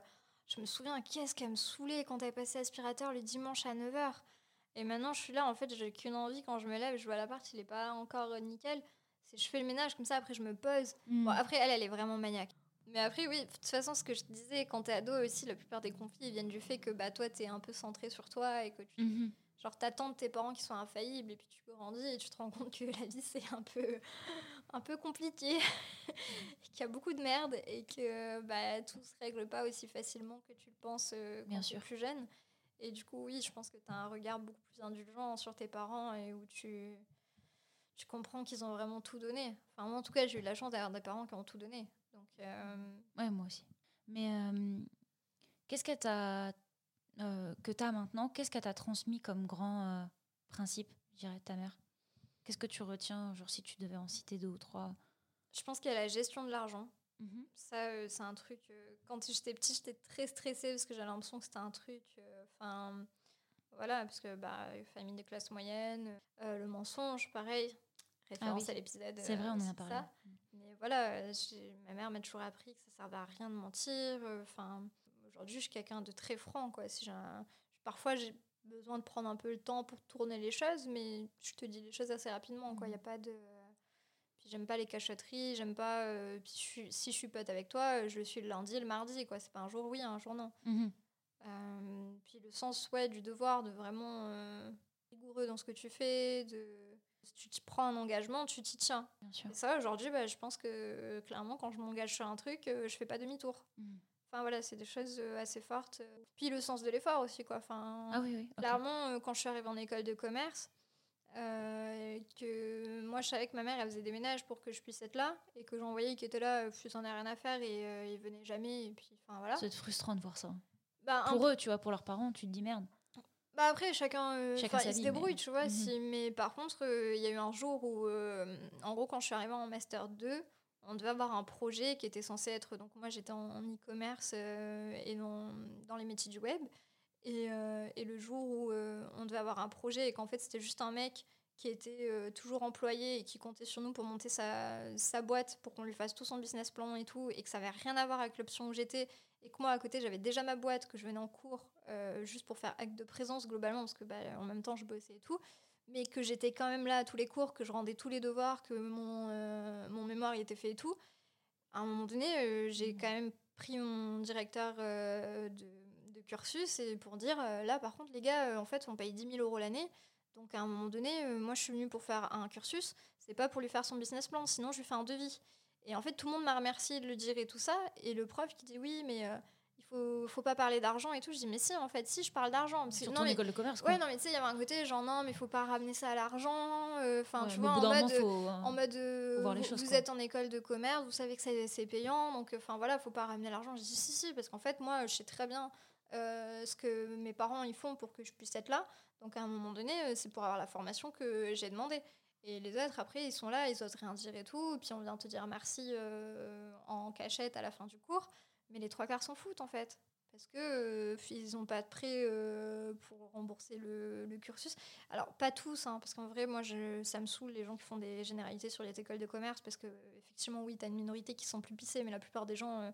Speaker 1: je me souviens, qu'est-ce qu'elle me saoulait quand elle passait aspirateur le dimanche à 9h. Et maintenant, je suis là, en fait, j'ai qu'une envie quand je me lève, je vois l'appart, il est pas encore nickel. C'est je fais le ménage comme ça, après je me pose. Bon, mm. après, elle, elle est vraiment maniaque. Mais après, oui, de toute façon, ce que je te disais, quand t'es ado aussi, la plupart des conflits viennent du fait que bah, toi, t'es un peu centré sur toi et que tu. Mm-hmm. Genre, t'attends de tes parents qui sont infaillibles et puis tu grandis et tu te rends compte que la vie, c'est un peu un peu compliqué, qu'il y a beaucoup de merde et que bah, tout se règle pas aussi facilement que tu le penses euh, quand tu es plus jeune. Et du coup, oui, je pense que tu as un regard beaucoup plus indulgent sur tes parents et où tu, tu comprends qu'ils ont vraiment tout donné. Enfin, moi, en tout cas, j'ai eu la chance d'avoir des parents qui ont tout donné. Euh,
Speaker 2: Ouais, moi aussi. Mais euh, qu'est-ce que tu as, que as maintenant? Qu'est-ce qu'elle t'a transmis comme grand euh, principe, je dirais, ta mère? Qu'est-ce que tu retiens, genre si tu devais en citer deux ou trois?
Speaker 1: Je pense qu'il y a la gestion de l'argent.
Speaker 2: Mhm.
Speaker 1: Ça, euh, c'est un truc. euh, quand j'étais petite, j'étais très stressée parce que j'avais l'impression que c'était un truc. euh, Enfin, voilà, parce que bah, famille de classe moyenne, euh, le mensonge, pareil. Référence
Speaker 2: oui.
Speaker 1: à l'épisode.
Speaker 2: C'est vrai,
Speaker 1: euh,
Speaker 2: on en a parlé.
Speaker 1: ça. Voilà, ma mère m'a toujours appris que ça servait à rien de mentir. euh, Enfin, aujourd'hui, je suis quelqu'un de très franc, quoi. Si un- Parfois, j'ai besoin de prendre un peu le temps pour tourner les choses, mais je te dis les choses assez rapidement, quoi. Il
Speaker 2: Mhm.
Speaker 1: y a pas de. Puis j'aime pas les cachotteries, j'aime pas. euh, puis je suis- si je suis pote avec toi, je le suis le lundi le mardi, quoi. C'est pas un jour oui, un jour non.
Speaker 2: Mhm.
Speaker 1: Euh, puis le sens ouais, du devoir de vraiment euh, rigoureux dans ce que tu fais, de si tu t'y prends un engagement, tu t'y tiens.
Speaker 2: Bien sûr.
Speaker 1: Et ça aujourd'hui, bah, je pense que clairement quand je m'engage sur un truc, euh, je fais pas demi-tour.
Speaker 2: Mhm.
Speaker 1: Enfin voilà, c'est des choses euh, assez fortes. Puis le sens de l'effort aussi quoi. Enfin,
Speaker 2: Ah oui, oui.
Speaker 1: Clairement, euh, quand je suis arrivée en école de commerce, euh, que moi je savais que ma mère elle faisait des ménages pour que je puisse être là et que j'en voyais qui étaient là, plus en a rien à faire et euh, ils venaient jamais. Et puis enfin voilà.
Speaker 2: C'est frustrant de voir ça.
Speaker 1: Bah,
Speaker 2: Pour eux, tu vois, pour leurs parents, tu te dis merde.
Speaker 1: Bah après, chacun, euh,
Speaker 2: Chacun
Speaker 1: il se débrouille,
Speaker 2: mais-
Speaker 1: tu vois.
Speaker 2: Mhm.
Speaker 1: Si, mais par contre, euh, il y a eu un jour où, euh, en gros, quand je suis arrivée en Master 2, on devait avoir un projet qui était censé être... Donc moi, j'étais en, e-commerce euh, et dans, dans les métiers du web. Et, et le jour où on devait avoir un projet et qu'en fait, c'était juste un mec qui était toujours employé et qui comptait sur nous pour monter sa, sa boîte, pour qu'on lui fasse tout son business plan et tout, et que ça avait rien à voir avec l'option où j'étais, et que moi à côté j'avais déjà ma boîte, que je venais en cours euh, juste pour faire acte de présence globalement, parce que bah, en même temps je bossais et tout, mais que j'étais quand même là à tous les cours, que je rendais tous les devoirs, que mon, euh, mon mémoire était fait et tout. À un moment donné, euh, j'ai quand même pris mon directeur de, cursus et pour dire là par contre les gars, en fait on paye 10 000 euros l'année. Donc à un moment donné, moi je suis venue pour faire un cursus, c'est pas pour lui faire son business plan, sinon je lui fais un devis. Et en fait tout le monde m'a remercié de le dire et tout ça, et le prof qui dit oui mais euh, il faut, faut pas parler d'argent et tout, je dis mais si en fait si je parle d'argent. Parce que-
Speaker 2: Sur
Speaker 1: non,
Speaker 2: ton
Speaker 1: mais-
Speaker 2: école de commerce, quoi.
Speaker 1: Ouais non mais tu sais il y avait un côté genre non mais faut pas ramener ça à l'argent, euh, enfin
Speaker 2: Ouais,
Speaker 1: tu vois
Speaker 2: bout
Speaker 1: en mode...
Speaker 2: faut,
Speaker 1: En mode, euh, vous,
Speaker 2: choses,
Speaker 1: vous
Speaker 2: quoi.
Speaker 1: êtes en école de commerce, vous savez que c'est payant, donc euh, enfin voilà, faut pas ramener l'argent. Je dis si si, parce qu'en fait moi je sais très bien euh, ce que mes parents ils font pour que je puisse être là. Donc à un moment donné, euh, c'est pour avoir la formation que j'ai demandé. Et les autres après ils sont là, ils osent rien dire et tout, puis on vient te dire merci euh, en cachette à la fin du cours. Mais les trois quarts s'en foutent en fait. Parce que euh, n'ont pas de prêt euh, pour rembourser le, cursus. Alors, pas tous, hein, parce qu'en vrai, moi, je, ça me saoule les gens qui font des généralités sur les écoles de commerce, parce que, effectivement, oui, tu as une minorité qui sont plus pissés, mais la plupart des gens, euh,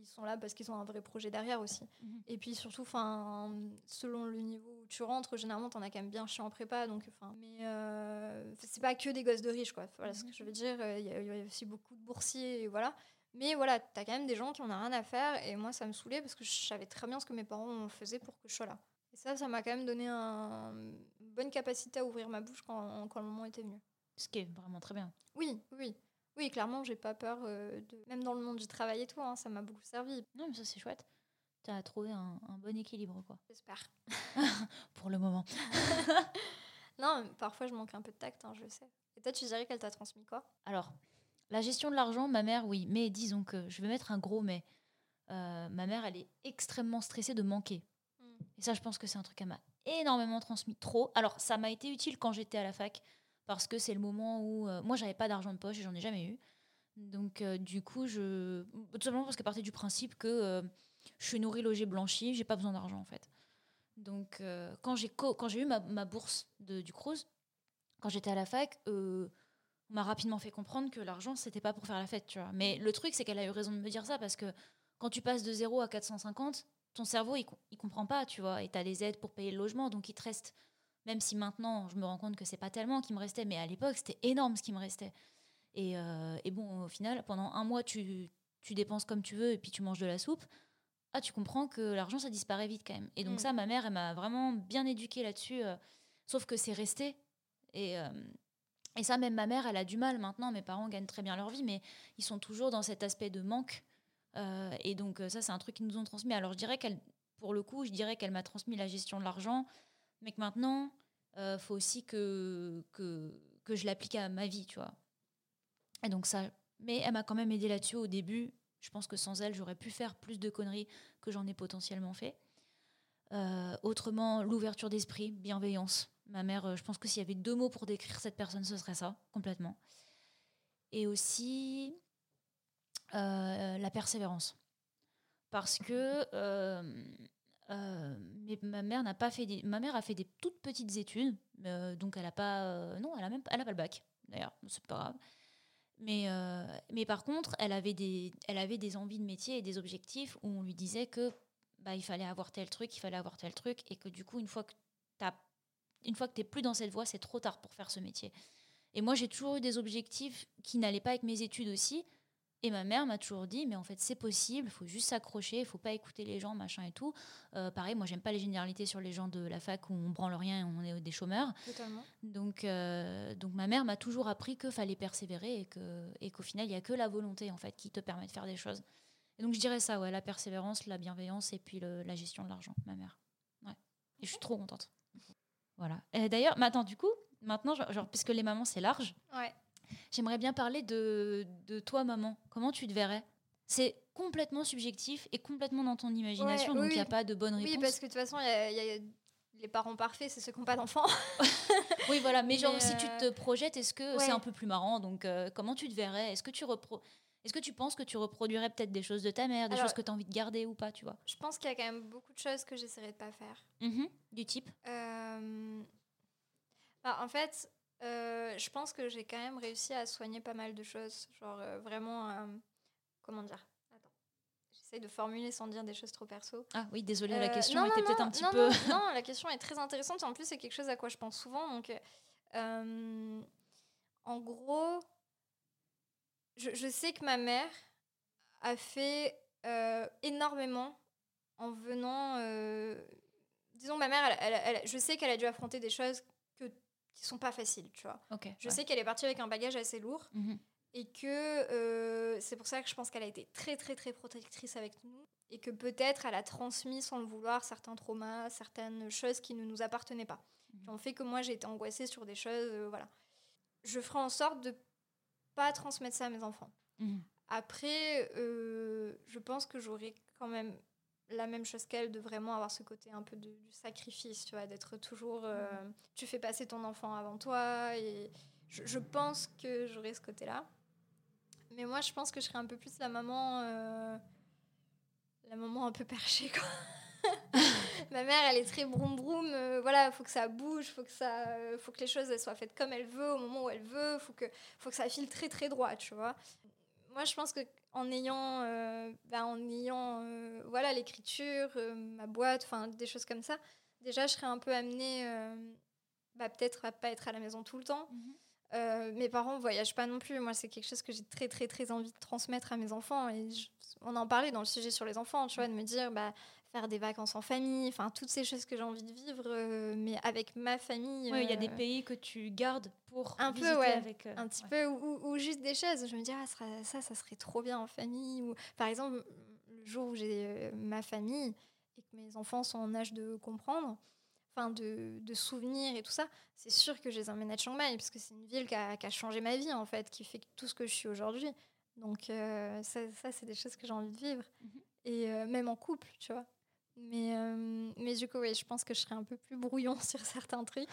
Speaker 1: ils sont là parce qu'ils ont un vrai projet derrière aussi.
Speaker 2: Mhm.
Speaker 1: Et puis, surtout, 'fin, selon le niveau où tu rentres, généralement, tu en as quand même bien chiant en prépa. Donc, 'fin, mais euh, c'est pas que des gosses de riches, quoi. Voilà ce que je veux dire. Il y, a- il y a aussi beaucoup de boursiers, et voilà. Mais voilà, t'as quand même des gens qui en ont rien à faire. Et moi, ça me saoulait parce que je savais très bien ce que mes parents faisaient pour que je sois là. Et ça, ça m'a quand même donné un- une bonne capacité à ouvrir ma bouche quand, quand le moment était venu.
Speaker 2: Ce qui est vraiment très bien.
Speaker 1: Oui, oui. Oui, clairement, j'ai pas peur euh, de. Même dans le monde du travail et tout, hein, ça m'a beaucoup servi,
Speaker 2: Non, mais ça, c'est chouette. Tu as trouvé un, un bon équilibre, quoi.
Speaker 1: j'espère.
Speaker 2: Pour le moment.
Speaker 1: Non, mais parfois je manque un peu de tact, hein, je sais. Et toi, tu dirais qu'elle t'a transmis quoi?
Speaker 2: Alors, la gestion de l'argent, ma mère, oui. Mais disons que je vais mettre un gros mais. Euh, ma mère, elle est extrêmement stressée de manquer.
Speaker 1: Mm.
Speaker 2: Et ça, je pense que c'est un truc qu'elle m'a énormément transmis. Trop. Alors, ça m'a été utile quand j'étais à la fac. Parce que c'est le moment où. euh, moi, j'avais pas d'argent de poche et j'en ai jamais eu. Donc, euh, du coup, je. Tout simplement parce qu'elle partait du principe que euh, je suis nourrie, logée, blanchie, j'ai pas besoin d'argent, en fait. Donc, euh, quand j'ai eu ma, bourse du Cruz, quand j'étais à la fac, on m'a rapidement fait comprendre que l'argent, c'était pas pour faire la fête, tu vois. Mais le truc, c'est qu'elle a eu raison de me dire ça parce que quand tu passes de 0 à 450, ton cerveau, il, co- comprend pas, tu vois. Et t'as les aides pour payer le logement, donc il te reste. Même si maintenant, je me rends compte que c'est pas tellement qui me restait, mais à l'époque, c'était énorme ce qui me restait. Et, euh, et bon, au final, pendant un mois, tu, tu dépenses comme tu veux et puis tu manges de la soupe. Ah, tu comprends que l'argent, ça disparaît vite quand même. Et donc,
Speaker 1: Mm.
Speaker 2: ça, ma mère, elle m'a vraiment bien éduquée là-dessus. euh, sauf que c'est resté. Et, euh, et ça, même ma mère, elle a du mal maintenant. Mes parents gagnent très bien leur vie, mais ils sont toujours dans cet aspect de manque. Euh, et donc, ça, c'est un truc qu'ils nous ont transmis. Alors, je dirais qu'elle pour le coup, je dirais qu'elle m'a transmis la gestion de l'argent, mais que maintenant, il faut aussi que, que, que je l'applique à ma vie, tu vois. Et donc ça, mais elle m'a quand même aidé là-dessus au début. Je pense que sans elle, j'aurais pu faire plus de conneries que j'en ai potentiellement fait. Euh, autrement, l'ouverture d'esprit, bienveillance. Ma mère, euh, je pense que s'il y avait deux mots pour décrire cette personne, ce serait ça, complètement. Et aussi euh, la persévérance. Parce que ma mère n'a pas fait des, ma mère a fait des toutes petites études, donc elle a pas, non, elle a même, elle a pas le bac. D'ailleurs, c'est pas grave. Mais, mais par contre, elle avait, des, elle avait des envies de métier et des objectifs où on lui disait que bah, il fallait avoir tel truc, il fallait avoir tel truc, et que du coup, une fois que tu une fois que plus dans cette voie, c'est trop tard pour faire ce métier. Et moi, j'ai toujours eu des objectifs qui n'allaient pas avec mes études aussi. Et ma mère m'a toujours dit, mais en fait, c'est possible, il faut juste s'accrocher, il faut pas écouter les gens, machin et tout. Euh, pareil, moi, j'aime pas les généralités sur les gens de la fac où on branle rien et on est des chômeurs.
Speaker 1: Totalement.
Speaker 2: Donc, euh, donc ma mère m'a toujours appris qu'il fallait persévérer et qu'au et qu'au final, il y a que la volonté, en fait, qui te permet de faire des choses. Et donc je dirais ça, ouais, la persévérance, la bienveillance et puis la gestion de l'argent, ma mère. Ouais. Et je suis trop contente. Voilà. D'ailleurs, maintenant, du coup, maintenant, genre, puisque les mamans, c'est large,
Speaker 1: ouais.
Speaker 2: J'aimerais bien parler de, de toi, maman. Comment tu te verrais? C'est complètement subjectif et complètement dans ton imagination, donc il n'y a pas de bonne réponse.
Speaker 1: Oui, parce que de toute façon, il y, a les parents parfaits, c'est ceux qui n'ont pas d'enfants.
Speaker 2: oui, voilà. Mais, genre, si tu te euh, projettes, est-ce que c'est un peu plus marrant? Donc, euh, comment tu te verrais? Est-ce que tu repro est-ce que tu penses que tu reproduirais peut-être des choses de ta mère, des choses que tu as envie de garder ou pas, tu vois?
Speaker 1: Je pense qu'il y a quand même beaucoup de choses que j'essaierai de pas faire.
Speaker 2: Mm-hmm. Du type?
Speaker 1: Euh, bah, En fait, euh, je pense que j'ai quand même réussi à soigner pas mal de choses. Genre euh, vraiment, comment dire? Attends, j'essaie de formuler sans dire des choses trop perso.
Speaker 2: Ah oui, désolée, la question était peut-être un petit peu...
Speaker 1: non, la question est très intéressante. En plus, c'est quelque chose à quoi je pense souvent. Donc, en gros je, sais que ma mère a fait euh, énormément en venant. Euh, disons, ma mère, elle, je sais qu'elle a dû affronter des choses qui sont pas faciles, tu vois. je sais qu'elle est partie avec un bagage assez lourd. Mhm. Et que euh, c'est pour ça que je pense qu'elle a été très, très, très protectrice avec nous. Et que peut-être elle a transmis sans le vouloir certains traumas, certaines choses qui ne nous appartenaient pas. Mhm. Qui ont fait que moi, j'ai été angoissée sur des choses. voilà. Je ferai en sorte de pas transmettre ça à mes enfants. Mhm. Après, euh, je pense que j'aurais quand même la même chose qu'elle de vraiment avoir ce côté un peu de, du sacrifice, tu vois, d'être toujours. Euh, mhm. Tu fais passer ton enfant avant toi. Et je, pense que j'aurais ce côté-là. Mais moi, je pense que je serais un peu plus la maman. Euh, la maman un peu perchée, quoi. Ma mère, elle est très broum broum. Euh, voilà, faut que ça bouge, faut que ça, euh, faut que les choses elles soient faites comme elle veut au moment où elle veut. Faut que, faut que ça file très très droit, tu vois. Moi, je pense que en ayant, euh, bah, en ayant, voilà, l'écriture, ma boîte, enfin des choses comme ça, déjà, je serais un peu amenée, bah, peut-être à pas être à la maison tout le temps. Mhm. mes parents voyagent pas non plus. Moi, c'est quelque chose que j'ai très, très, très envie de transmettre à mes enfants. Et on en parlait dans le sujet sur les enfants, tu vois, de me dire, bah, faire des vacances en famille, enfin toutes ces choses que j'ai envie de vivre, euh, mais avec ma famille.
Speaker 2: Oui, il y a des euh, pays que tu gardes pour
Speaker 1: un peu, ouais, avec. Euh, un petit peu, ou, juste des choses. Je me dis, ah, ça, ça serait trop bien en famille. Ou, par exemple, le jour où j'ai ma famille et que mes enfants sont en âge de comprendre, enfin de, de souvenirs et tout ça, c'est sûr que je les emmène à Chiang Mai, parce que c'est une ville qui a, qui a, changé ma vie, en fait, qui fait tout ce que je suis aujourd'hui. Donc, ça, ça c'est des choses que j'ai envie de vivre. Mhm. Et même en couple, tu vois. Mais, euh, mais du coup, oui, je pense que je serais un peu plus brouillon sur certains trucs.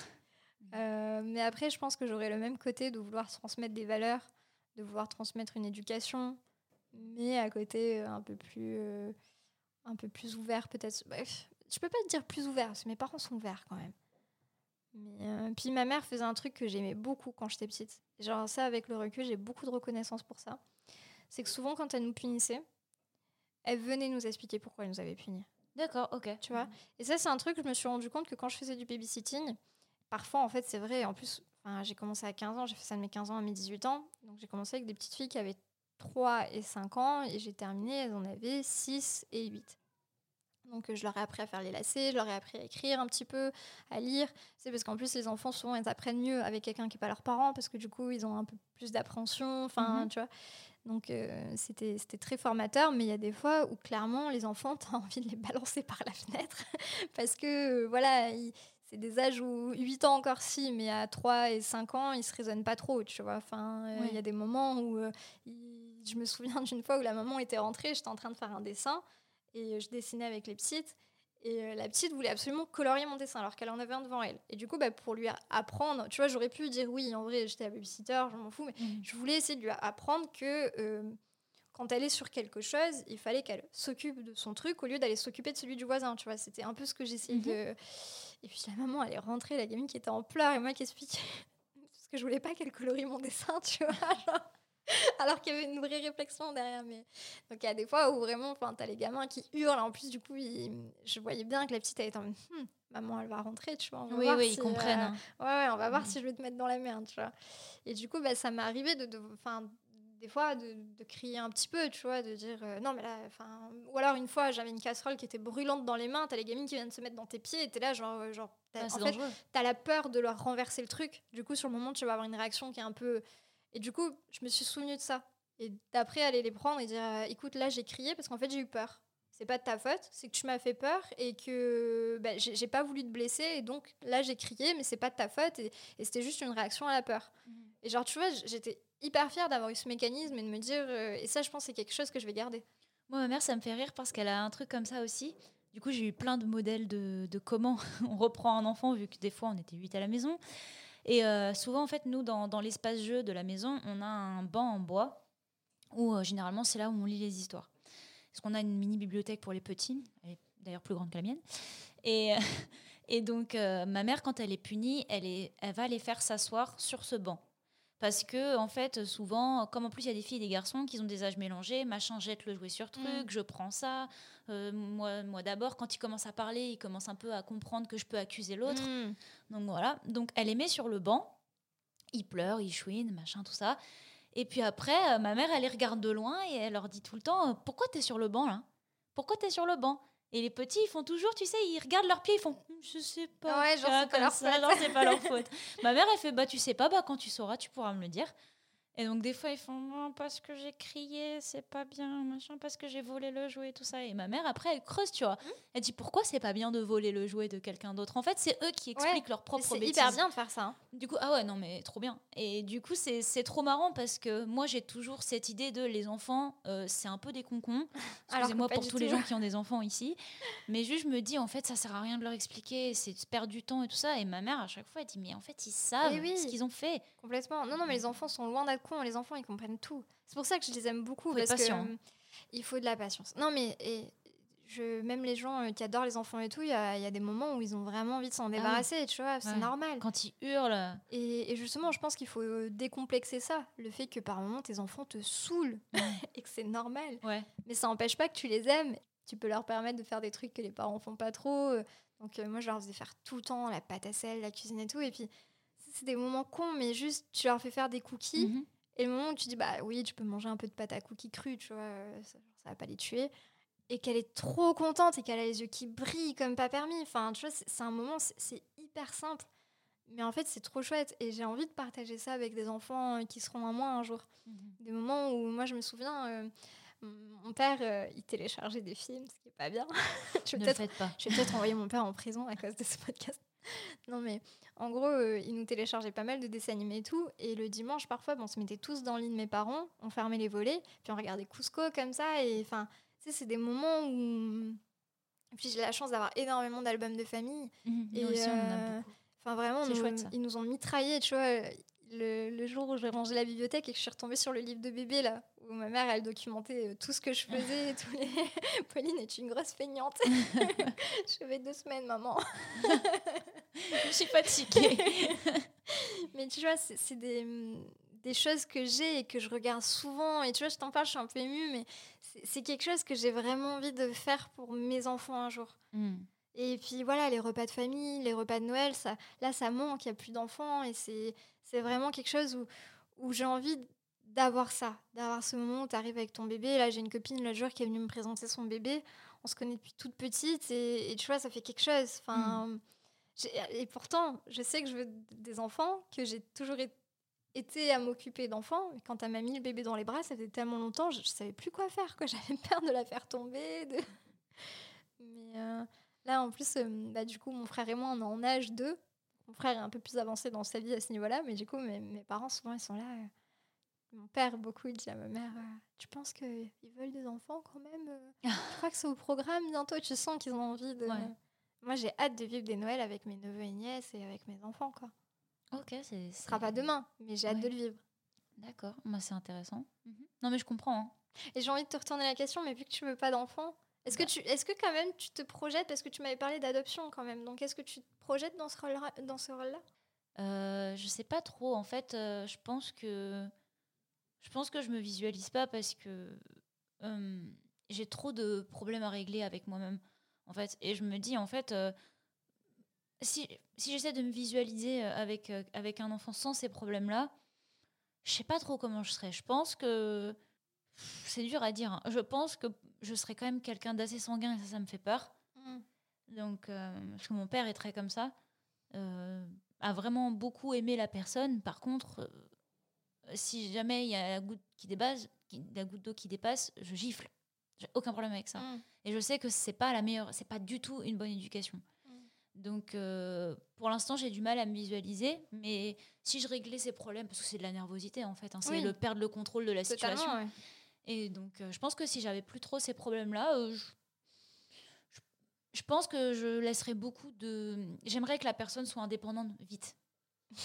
Speaker 1: Mhm. Euh, mais après, je pense que j'aurais le même côté de vouloir transmettre des valeurs, de vouloir transmettre une éducation, mais à côté euh, un peu plus, un peu plus ouvert peut-être. Bref, je peux pas te dire plus ouvert, parce que mes parents sont ouverts quand même. Mais, puis ma mère faisait un truc que j'aimais beaucoup quand j'étais petite. Genre ça, avec le recul, j'ai beaucoup de reconnaissance pour ça. C'est que souvent, quand elle nous punissait, elle venait nous expliquer pourquoi elle nous avait punis.
Speaker 2: D'accord, ok.
Speaker 1: Tu vois? Et ça, c'est un truc que je me suis rendu compte que quand je faisais du babysitting, parfois, en fait, c'est vrai. En plus, j'ai commencé à 15 ans, j'ai fait ça de mes 15 ans à mes 18 ans. Donc, j'ai commencé avec des petites filles qui avaient 3 et 5 ans et j'ai terminé, elles en avaient 6 et 8. Donc je leur ai appris à faire les lacets, je leur ai appris à écrire un petit peu, à lire. C'est parce qu'en plus les enfants souvent ils apprennent mieux avec quelqu'un qui n'est pas leur parent parce que du coup ils ont un peu plus d'appréhension, enfin
Speaker 2: Mhm.
Speaker 1: tu vois? Donc euh, c'était c'était très formateur, mais il y a des fois où clairement les enfants t'as envie de les balancer par la fenêtre parce que euh, voilà, c'est des âges où 8 ans encore si, mais à 3 et 5 ans, ils se raisonnent pas trop, tu vois. Enfin, euh, il
Speaker 2: Ouais.
Speaker 1: y a des moments où euh, je me souviens d'une fois où la maman était rentrée, j'étais en train de faire un dessin et je dessinais avec les petites. Et euh, la petite voulait absolument colorier mon dessin alors qu'elle en avait un devant elle. Et du coup, bah, pour lui apprendre, tu vois, j'aurais pu dire oui, en vrai, j'étais la babysitter, je m'en fous, mais
Speaker 2: Mhm.
Speaker 1: je voulais essayer de lui apprendre que euh, quand elle est sur quelque chose, il fallait qu'elle s'occupe de son truc au lieu d'aller s'occuper de celui du voisin, tu vois. C'était un peu ce que j'essayais
Speaker 2: Mhm.
Speaker 1: de. Et puis la maman, elle est rentrée, la gamine qui était en pleurs, et moi qui expliquais. Parce que je voulais pas qu'elle colorie mon dessin, tu vois. genre. Alors qu'il y avait une vraie réflexion derrière. Mais... Donc il y a des fois où vraiment, enfin, t'as les gamins qui hurlent. En plus, du coup, ils- je voyais bien que la petite, elle était en mode, Hmm, maman, elle va rentrer, tu vois. on va
Speaker 2: Oui,
Speaker 1: voir
Speaker 2: oui,
Speaker 1: si,
Speaker 2: ils comprennent.
Speaker 1: euh,
Speaker 2: hein.
Speaker 1: Ouais, ouais, on va voir
Speaker 2: Mhm.
Speaker 1: si je vais te mettre dans la merde, tu vois. Et du coup, bah, ça m'est arrivé de, de- enfin, des fois de, de crier un petit peu, tu vois, de dire euh, non, mais là, enfin, ou alors une fois, j'avais une casserole qui était brûlante dans les mains, t'as les gamines qui viennent se mettre dans tes pieds, et t'es là, genre, euh, genre, t'as-
Speaker 2: Ah,
Speaker 1: en
Speaker 2: c'est
Speaker 1: fait,
Speaker 2: dangereux.
Speaker 1: t'as la peur de leur renverser le truc. Du coup, sur le moment, tu vas avoir une réaction qui est un peu. Et du coup, je me suis souvenue de ça. Et d'après, aller les prendre et dire euh, écoute, là, j'ai crié parce qu'en fait, j'ai eu peur. C'est pas de ta faute, c'est que tu m'as fait peur et que bah, j'ai pas voulu te blesser. Et donc, là, j'ai crié, mais c'est pas de ta faute. Et, et c'était juste une réaction à la peur.
Speaker 2: Mhm.
Speaker 1: Et genre, tu vois, j'étais hyper fière d'avoir eu ce mécanisme et de me dire. euh, et ça, je pense, c'est quelque chose que je vais garder.
Speaker 2: Moi, ma mère, ça me fait rire parce qu'elle a un truc comme ça aussi. Du coup, j'ai eu plein de modèles de, de comment on reprend un enfant, vu que des fois, on était huit à la maison. Et euh, souvent, en fait, nous, dans, l'espace jeu de la maison, on a un banc en bois où, euh, généralement, c'est là où on lit les histoires. Parce qu'on a une mini bibliothèque pour les petits, elle est d'ailleurs plus grande que la mienne. Et, donc, euh, ma mère, quand elle est punie, elle va les faire s'asseoir sur ce banc. Parce que, en fait, souvent, comme en plus il y a des filles et des garçons qui ont des âges mélangés, machin jette le jouet sur truc,
Speaker 1: Mm.
Speaker 2: je prends ça. Euh, moi, moi d'abord, quand ils commencent à parler, ils commencent un peu à comprendre que je peux accuser l'autre.
Speaker 1: Mm.
Speaker 2: Donc voilà. Donc elle les met sur le banc. Ils pleurent, ils chouinent, machin, tout ça. Et puis après, euh, ma mère, elle les regarde de loin et elle leur dit tout le temps euh, Pourquoi t'es sur le banc là? Pourquoi t'es sur le banc? Et les petits, ils font toujours, tu sais, ils regardent leurs pieds, ils font Hum, Je sais pas.
Speaker 1: Ouais, genre, c'est pas leur
Speaker 2: ça.
Speaker 1: faute.
Speaker 2: Non, c'est pas leur faute. ma mère, elle fait Bah, tu sais pas, bah, quand tu sauras, tu pourras me le dire. Et donc, des fois, ils font Non, parce que j'ai crié, c'est pas bien, machin, parce que j'ai volé le jouet, tout ça. Et ma mère, après, elle creuse, tu vois. Elle dit Pourquoi c'est pas bien de voler le jouet de quelqu'un d'autre? En fait, c'est eux qui expliquent leur
Speaker 1: Mais
Speaker 2: propre
Speaker 1: C'est
Speaker 2: bêtise.
Speaker 1: hyper bien de faire ça. hein.
Speaker 2: Du coup, ah ouais, non, mais trop bien. Et du coup, c'est c'est trop marrant parce que moi, j'ai toujours cette idée de les enfants, euh, c'est un peu des concons. Excusez-moi pour tous les gens qui ont des enfants ici. Mais juste, je me dis, en fait, ça sert à rien de leur expliquer, c'est perdre du temps et tout ça. Et ma mère, à chaque fois, elle dit, mais en fait, ils savent
Speaker 1: Eh oui.
Speaker 2: ce qu'ils ont fait.
Speaker 1: Complètement. Non, non, mais les enfants sont loin d'être cons. Les enfants, ils comprennent tout. C'est pour ça que je les aime beaucoup.
Speaker 2: Faut
Speaker 1: parce que euh, il faut de la patience. Non, mais et je, même les gens euh, qui adorent les enfants et tout, il y a, il y a des moments où ils ont vraiment envie de s'en
Speaker 2: oui.
Speaker 1: débarrasser. Tu vois, c'est
Speaker 2: Ouais.
Speaker 1: normal.
Speaker 2: Quand ils hurlent,
Speaker 1: Et, et justement, je pense qu'il faut euh, décomplexer ça. Le fait que par moments, tes enfants te saoulent et que c'est normal.
Speaker 2: ouais.
Speaker 1: Mais ça n'empêche pas que tu les aimes. Tu peux leur permettre de faire des trucs que les parents font pas trop. Donc euh, moi, je leur faisais faire tout le temps la pâte à sel, la cuisine et tout. Et puis, c'est des moments cons, mais juste, tu leur fais faire des cookies.
Speaker 2: Mhm.
Speaker 1: Et le moment où tu dis, bah oui, tu peux manger un peu de pâte à cookies crue, tu vois, euh, ça, ça va pas les tuer. Et qu'elle est trop contente et qu'elle a les yeux qui brillent comme pas permis. Enfin, tu vois, c'est un moment, c'est- hyper simple. Mais en fait, c'est trop chouette. Et j'ai envie de partager ça avec des enfants euh, qui seront à moi un jour.
Speaker 2: Mhm.
Speaker 1: Des moments où, moi, je me souviens, euh, mon père, euh, il téléchargeait des films, ce qui est pas bien. vais peut-être je vais peut-être envoyer mon père en prison à cause de ce podcast. Non, mais en gros, euh, il nous téléchargeait pas mal de dessins animés et tout. Et le dimanche, parfois, bon, on se mettait tous dans le lit de mes parents, on fermait les volets, puis on regardait Cusco comme ça. Et enfin, tu sais, c'est des moments où. Et puis j'ai la chance d'avoir énormément d'albums de famille.
Speaker 2: Nous
Speaker 1: Et,
Speaker 2: aussi, on en a
Speaker 1: euh,
Speaker 2: beaucoup.
Speaker 1: Enfin, vraiment, nous-
Speaker 2: chouette,
Speaker 1: ils nous ont mitraillés, tu vois. Le, le jour où j'ai rangé la bibliothèque et que je suis retombée sur le livre de bébé, là, où ma mère, elle documentait euh, tout ce que je faisais. et tous les... Pauline est une grosse feignante. je vais deux semaines, maman.
Speaker 2: Je suis fatiguée.
Speaker 1: Mais tu vois, c'est des, des choses que j'ai et que je regarde souvent. Et tu vois, je t'en parle, je suis un peu émue, mais c'est- quelque chose que j'ai vraiment envie de faire pour mes enfants un jour.
Speaker 2: Mhm.
Speaker 1: Et puis voilà, les repas de famille, les repas de Noël, ça, là, ça manque, il n'y a plus d'enfants. Et c'est c'est vraiment quelque chose où, où j'ai envie d'avoir ça, d'avoir ce moment où tu arrives avec ton bébé. Là, j'ai une copine l'autre jour qui est venue me présenter son bébé. on se connaît depuis toute petite et, tu vois, ça fait quelque chose. Enfin,
Speaker 2: Mm.
Speaker 1: j'ai- Et pourtant, je sais que je veux des enfants, que j'ai toujours été à m'occuper d'enfants. Quand elle m'a mis le bébé dans les bras, ça faisait tellement longtemps, je, je savais plus quoi faire. quoi. J'avais peur de la faire tomber. de- Mais euh, là, en plus, euh, bah, du coup, mon frère et moi, on est en âge d'eux. Mon frère est un peu plus avancé dans sa vie à ce niveau-là, mais du coup, mes, mes parents, souvent, ils sont là. euh, Mon père, beaucoup, il dit à ma mère euh, Tu penses qu'ils veulent des enfants quand même euh? Je crois que c'est au programme bientôt. Tu sens qu'ils ont envie de.
Speaker 2: Ouais.
Speaker 1: Moi, j'ai hâte de vivre des Noëls avec mes neveux et nièces et avec mes enfants. quoi.
Speaker 2: Ok, c'est.
Speaker 1: Ce sera pas demain, mais j'ai hâte
Speaker 2: Ouais.
Speaker 1: de le vivre.
Speaker 2: D'accord, moi c'est intéressant. Non mais je comprends. hein.
Speaker 1: Et j'ai envie de te retourner la question, mais vu que tu veux pas d'enfants, est-ce que,
Speaker 2: Bah.
Speaker 1: tu, est-ce que quand même tu te projettes Parce que tu m'avais parlé d'adoption quand même. Donc, est-ce que tu te projettes dans ce rôle-là, dans ce rôle-là?
Speaker 2: Euh, je sais pas trop. En fait, euh, je pense que je pense que je me visualise pas parce que euh, j'ai trop de problèmes à régler avec moi-même. En fait, et je me dis en fait, euh, si si j'essaie de me visualiser avec avec un enfant sans ces problèmes-là, je sais pas trop comment je serais. Je pense que c'est dur à dire. hein. Je pense que je serais quand même quelqu'un d'assez sanguin et ça, ça me fait peur. Donc, euh, parce que mon père est très comme ça, euh, a vraiment beaucoup aimé la personne. Par contre, euh, si jamais il y a la goutte qui dépasse, qui- la goutte d'eau qui dépasse, je gifle. J'ai aucun problème avec ça.
Speaker 1: Mm.
Speaker 2: Et je sais que c'est pas la meilleure, c'est pas du tout une bonne éducation.
Speaker 1: Mm.
Speaker 2: Donc, pour l'instant, j'ai du mal à me visualiser. Mais si je réglais ces problèmes, parce que c'est de la nervosité en fait, hein, c'est
Speaker 1: Oui.
Speaker 2: le perdre le contrôle de la situation.
Speaker 1: Ouais.
Speaker 2: Et donc, euh, je pense que si j'avais plus trop ces problèmes-là, euh, je, pense que je laisserais beaucoup de. J'aimerais que la personne soit indépendante vite.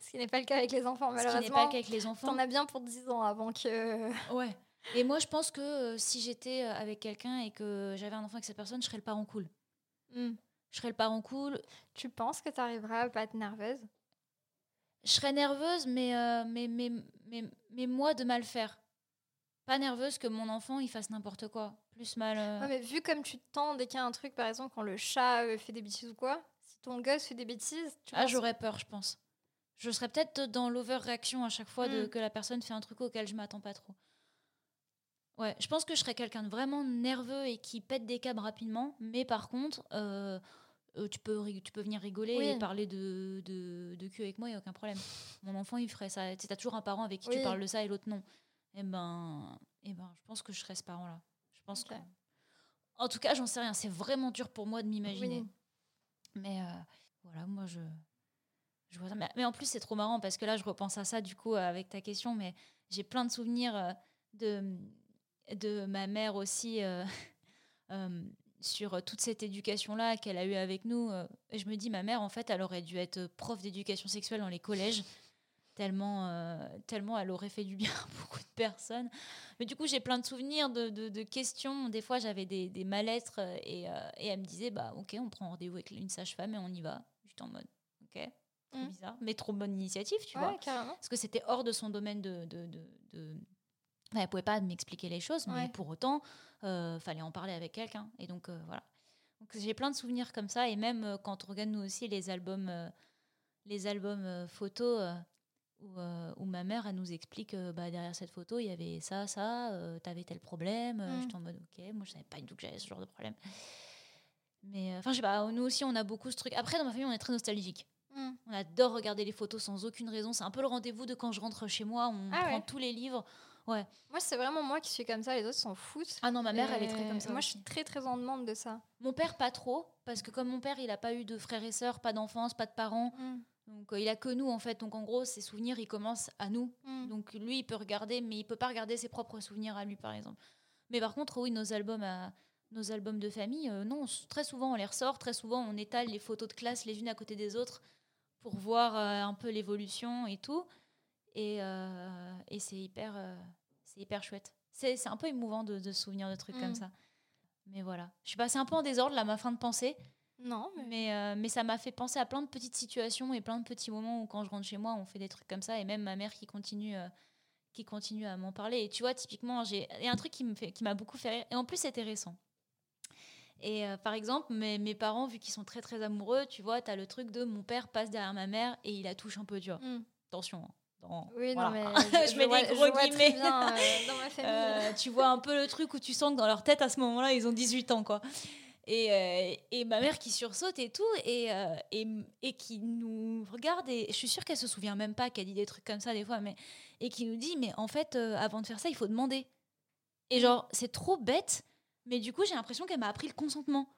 Speaker 1: Ce qui n'est pas le cas avec les enfants,
Speaker 2: Ce qui n'est pas
Speaker 1: malheureusement.
Speaker 2: le cas avec les enfants.
Speaker 1: T'en as bien pour 10 ans avant que.
Speaker 2: Ouais. Et moi, je pense que euh, si j'étais avec quelqu'un et que j'avais un enfant avec cette personne, je serais le parent cool.
Speaker 1: Mm.
Speaker 2: Je serais le parent cool.
Speaker 1: Tu penses que tu arriveras à pas être nerveuse?
Speaker 2: Je serais nerveuse, mais, euh, mais, mais, mais, mais moi de mal faire. Pas nerveuse que mon enfant il fasse n'importe quoi. Plus mal. euh,
Speaker 1: Ouais, mais vu comme tu te tends dès qu'il y a un truc, par exemple, quand le chat euh, fait des bêtises ou quoi, si ton gosse fait des bêtises, tu
Speaker 2: Ah,
Speaker 1: penses-
Speaker 2: j'aurais peur, je pense. Je serais peut-être dans l'overreaction à chaque fois de,
Speaker 1: Mm.
Speaker 2: que la personne fait un truc auquel je m'attends pas trop. Ouais, je pense que je serais quelqu'un de vraiment nerveux et qui pète des câbles rapidement, mais par contre, euh, euh, tu, peux, tu peux venir rigoler
Speaker 1: Oui.
Speaker 2: et parler de, de, de cul avec moi, il n'y a aucun problème. Mon enfant, il ferait ça. Tu as toujours un parent avec qui tu parles de ça et l'autre non. Et ben, et ben, je pense que je serais ce parent-là. Je pense que... En tout cas, j'en sais rien. C'est vraiment dur pour moi de m'imaginer.
Speaker 1: Oui.
Speaker 2: Mais euh, voilà, moi, je, je vois ça. Mais, mais en plus, c'est trop marrant parce que là, je repense à ça, du coup, avec ta question. Mais j'ai plein de souvenirs euh, de, de ma mère aussi euh, euh, sur toute cette éducation-là qu'elle a eue avec nous. et je me dis, ma mère, en fait, elle aurait dû être prof d'éducation sexuelle dans les collèges. Tellement, euh, tellement elle aurait fait du bien à beaucoup de personnes. Mais du coup, j'ai plein de souvenirs de, de- de questions. Des fois, j'avais des, des mal-être euh, et, euh, et elle me disait bah, Ok, on prend rendez-vous avec une sage-femme et on y va. J'étais en mode Ok, trop
Speaker 1: Mm.
Speaker 2: bizarre, mais trop bonne initiative, tu
Speaker 1: Ouais,
Speaker 2: vois.
Speaker 1: carrément.
Speaker 2: Parce que c'était hors de son domaine de. de, de, de- Enfin, elle pouvait pas m'expliquer les choses, mais
Speaker 1: Ouais.
Speaker 2: pour autant, euh, fallait en parler avec quelqu'un. Et donc, voilà. Donc, j'ai plein de souvenirs comme ça. Et même quand on regarde, nous aussi, les albums, les albums photos. Euh, où, euh, où ma mère, elle nous explique euh, bah, derrière cette photo, il y avait ça, ça, euh, t'avais tel problème.
Speaker 1: Mm.
Speaker 2: J'étais en mode, ok, moi je savais pas du tout que j'avais ce genre de problème. Mais enfin, je sais pas, nous aussi, on a beaucoup ce truc. Après, dans ma famille, on est très nostalgique.
Speaker 1: Mm.
Speaker 2: On adore regarder les photos sans aucune raison. C'est un peu le rendez-vous de quand je rentre chez moi, on
Speaker 1: Ah
Speaker 2: prend
Speaker 1: ouais.
Speaker 2: tous les livres.
Speaker 1: Moi, c'est vraiment moi qui suis comme ça, les autres s'en foutent.
Speaker 2: Ah non, ma mère, elle est très comme ça.
Speaker 1: Moi, je suis très, très en demande de ça.
Speaker 2: Mon père, pas trop, parce que comme mon père, il a pas eu de frères et sœurs, pas d'enfance, pas de parents.
Speaker 1: Mm.
Speaker 2: Donc, euh, il a que nous, en fait. Donc, en gros, ses souvenirs, ils commencent à nous.
Speaker 1: Mm.
Speaker 2: Donc lui, il peut regarder, mais il peut pas regarder ses propres souvenirs à lui, par exemple. Mais par contre, oui, nos albums, à- nos albums de famille, euh, non, très souvent on les ressort, très souvent on étale les photos de classe les unes à côté des autres pour voir euh, un peu l'évolution et tout. Et, et c'est hyper, c'est hyper chouette. C'est un peu émouvant de, de se souvenir de trucs
Speaker 1: Mm.
Speaker 2: comme ça. Mais voilà, je suis passée un peu en désordre là, ma fin de pensée.
Speaker 1: Non, mais.
Speaker 2: Mais, euh, mais ça m'a fait penser à plein de petites situations et plein de petits moments où quand je rentre chez moi, on fait des trucs comme ça. Et même ma mère qui continue, euh, qui continue à m'en parler. Et tu vois, typiquement, j'ai- il y a un truc qui me fait- qui m'a beaucoup fait rire. Et en plus, c'était récent. Et euh, par exemple, mes, mes parents, vu qu'ils sont très très amoureux, tu vois, tu as le truc de mon père passe derrière ma mère et il la touche un peu, tu vois.
Speaker 1: Mm.
Speaker 2: Attention, hein. Dans,
Speaker 1: Oui,
Speaker 2: voilà.
Speaker 1: non, mais
Speaker 2: je,
Speaker 1: je,
Speaker 2: mets
Speaker 1: vois,
Speaker 2: des gros guillemets.
Speaker 1: bien, dans ma famille.
Speaker 2: Tu vois un peu le truc où tu sens que dans leur tête, à ce moment-là, ils ont 18 ans, quoi. Et, euh, et ma mère qui sursaute et tout, et, euh, et, et qui nous regarde, et je suis sûre qu'elle se souvient même pas qu'elle dit des trucs comme ça des fois, mais, et qui nous dit, mais en fait, euh, avant de faire ça, il faut demander. Et genre, c'est trop bête, mais du coup, j'ai l'impression qu'elle m'a appris le consentement.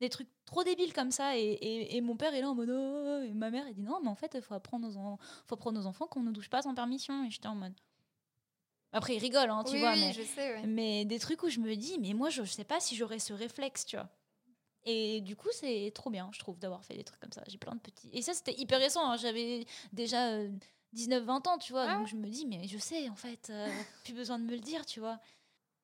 Speaker 2: Des trucs trop débiles comme ça, et, mon père est là en mode, oh, et ma mère, elle dit, non, mais en fait, il faut apprendre aux, faut apprendre aux enfants qu'on ne touche pas sans permission. Et j'étais en mode. Après, il rigole, hein, tu
Speaker 1: oui,
Speaker 2: vois,
Speaker 1: oui,
Speaker 2: mais
Speaker 1: je sais, ouais.
Speaker 2: mais des trucs où je me dis, mais moi, je sais pas si j'aurais ce réflexe, tu vois. Et du coup, c'est trop bien, je trouve, d'avoir fait des trucs comme ça. J'ai plein de petits. Et ça, c'était hyper récent. hein. J'avais déjà euh, 19-20 ans, tu vois.
Speaker 1: Ah
Speaker 2: Donc je me dis, mais je sais, en fait, euh, plus besoin de me le dire, tu vois.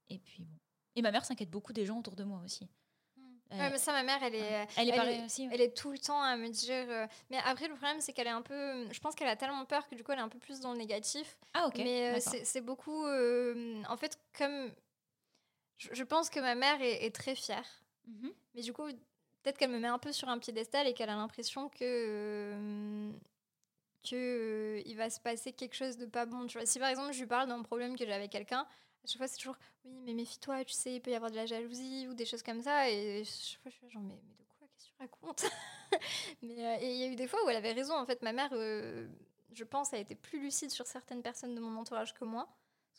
Speaker 2: Et puis bon. Et ma mère s'inquiète beaucoup des gens autour de moi aussi.
Speaker 1: Hmm. Ouais, mais ça, ma mère, elle est,
Speaker 2: Elle est
Speaker 1: elle est-
Speaker 2: aussi. ouais.
Speaker 1: elle est tout le temps à me dire. euh, Mais après, le problème, c'est qu'elle est un peu. Je pense qu'elle a tellement peur que du coup, elle est un peu plus dans le négatif.
Speaker 2: Ah, ok.
Speaker 1: mais euh, c'est c'est beaucoup. euh, En fait, comme. Je, je pense que ma mère est, est très fière.
Speaker 2: Mhm.
Speaker 1: Mais du coup, peut-être qu'elle me met un peu sur un piédestal et qu'elle a l'impression que. euh, que euh, va se passer quelque chose de pas bon. Tu vois, si par exemple je lui parle d'un problème que j'ai avec quelqu'un, à chaque fois c'est toujours oui, mais méfie-toi, tu sais, il peut y avoir de la jalousie ou des choses comme ça. Et chaque fois je suis genre, mais, mais de quoi? Qu'est-ce que tu racontes Mais euh, et il y a eu des fois où elle avait raison. En fait, ma mère, je pense, a été plus lucide sur certaines personnes de mon entourage que moi.